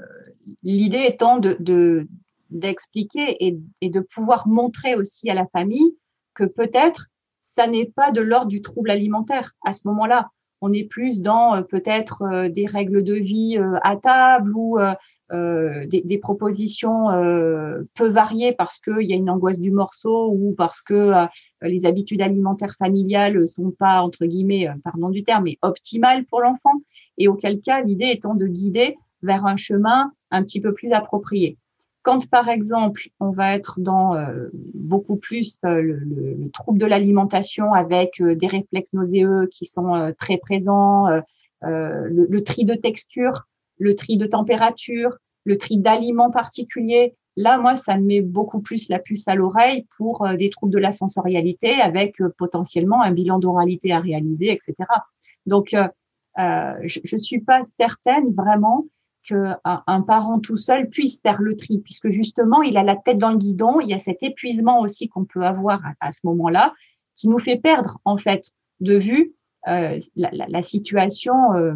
l'idée étant de d'expliquer et, et, de pouvoir montrer aussi à la famille que peut-être ça n'est pas de l'ordre du trouble alimentaire à ce moment-là on est plus dans euh, peut-être euh, des règles de vie euh, à table ou des, des, propositions peu variées parce qu'il y a une angoisse du morceau ou parce que les habitudes alimentaires familiales sont pas entre guillemets, pardon du terme, mais optimales pour l'enfant. Et auquel cas, l'idée étant de guider vers un chemin un petit peu plus approprié. Quand, par exemple, on va être dans euh, beaucoup plus euh, le, trouble de l'alimentation avec euh, des réflexes nauséeux qui sont très présents, le, tri de texture, le tri de température, le tri d'aliments particuliers, là, moi, ça me met beaucoup plus la puce à l'oreille pour des troubles de la sensorialité avec potentiellement un bilan d'oralité à réaliser, etc. Donc, je ne suis pas certaine vraiment qu'un un parent tout seul puisse faire le tri, puisque justement, il a la tête dans le guidon, il y a cet épuisement aussi qu'on peut avoir à, ce moment-là, qui nous fait perdre en fait de vue euh, la, situation. Euh,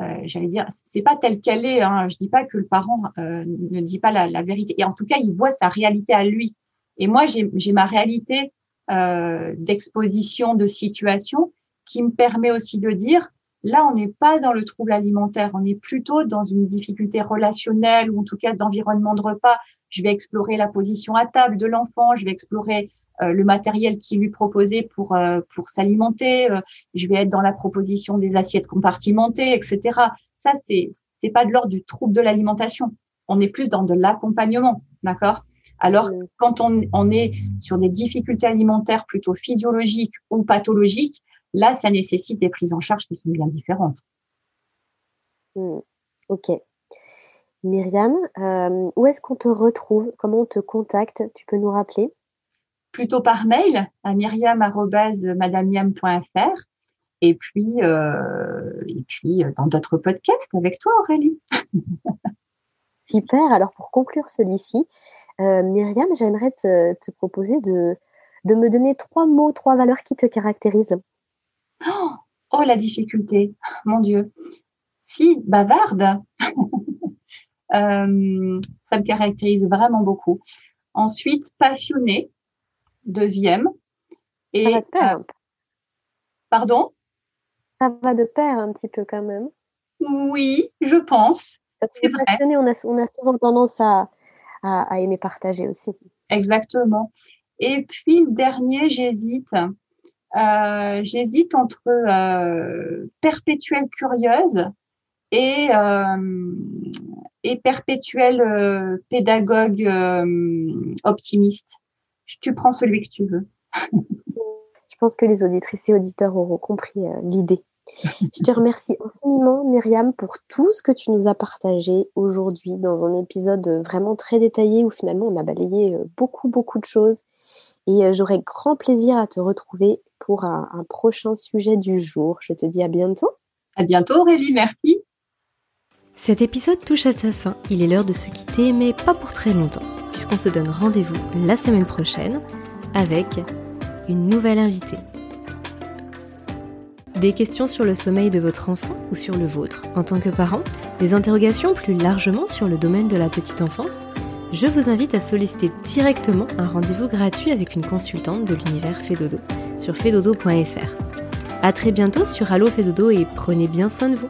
euh, J'allais dire, c'est pas telle qu'elle est. Hein. Je dis pas que le parent euh, ne dit pas la, vérité. Et en tout cas, il voit sa réalité à lui. Et moi, j'ai ma réalité euh, d'exposition de situation qui me permet aussi de dire Là, on n'est pas dans le trouble alimentaire, on est plutôt dans une difficulté relationnelle ou en tout cas d'environnement de repas. Je vais explorer la position à table de l'enfant, je vais explorer euh, le matériel qui lui proposé pour euh, pour s'alimenter, euh, je vais être dans la proposition des assiettes compartimentées, etc. Ça, c'est c'est pas de l'ordre du trouble de l'alimentation. On est plus dans de l'accompagnement, d'accord? Alors, quand on, on, est sur des difficultés alimentaires plutôt physiologiques ou pathologiques, Là, ça nécessite des prises en charge qui sont bien différentes. Hmm. ok. Myriam, euh, où est-ce qu'on te retrouve? Comment on te contacte? Tu peux nous rappeler? Plutôt par mail à myriam.madamiam.fr et puis, euh, et puis euh, dans d'autres podcasts avec toi, Aurélie. Super. Alors, pour conclure celui-ci, Myriam, j'aimerais te, proposer de, de me donner trois mots, trois valeurs qui te caractérisent. Oh, oh la difficulté, mon Dieu. Si, bavarde. Euh, ça me caractérise vraiment beaucoup. Ensuite, passionnée, deuxième. Et, ça va de pair. Euh, pardon? Ça va de pair un petit peu quand même. Oui, je pense. Parce que passionné, on a, on a souvent tendance à, à, aimer partager aussi. Exactement. Et puis le dernier, j'hésite. Euh, j'hésite entre euh, perpétuelle curieuse et, euh, et perpétuelle pédagogue optimiste. Tu prends celui que tu veux. Je pense que les auditrices et auditeurs auront compris l'idée. Je te remercie infiniment, Myriam, pour tout ce que tu nous as partagé aujourd'hui dans un épisode vraiment très détaillé où finalement on a balayé beaucoup, beaucoup de choses. Et j'aurai grand plaisir à te retrouver pour un, un prochain sujet du jour. Je te dis à bientôt. À bientôt, Aurélie. Merci. Cet épisode touche à sa fin. Il est l'heure de se quitter, mais pas pour très longtemps, puisqu'on se donne rendez-vous la semaine prochaine avec une nouvelle invitée. Des questions sur le sommeil de votre enfant ou sur le vôtre en tant que parent? Des interrogations plus largement sur le domaine de la petite enfance? Je vous invite à solliciter directement un rendez-vous gratuit avec une consultante de l'univers Fedodo sur fedodo.fr. A très bientôt sur Allo Fedodo et prenez bien soin de vous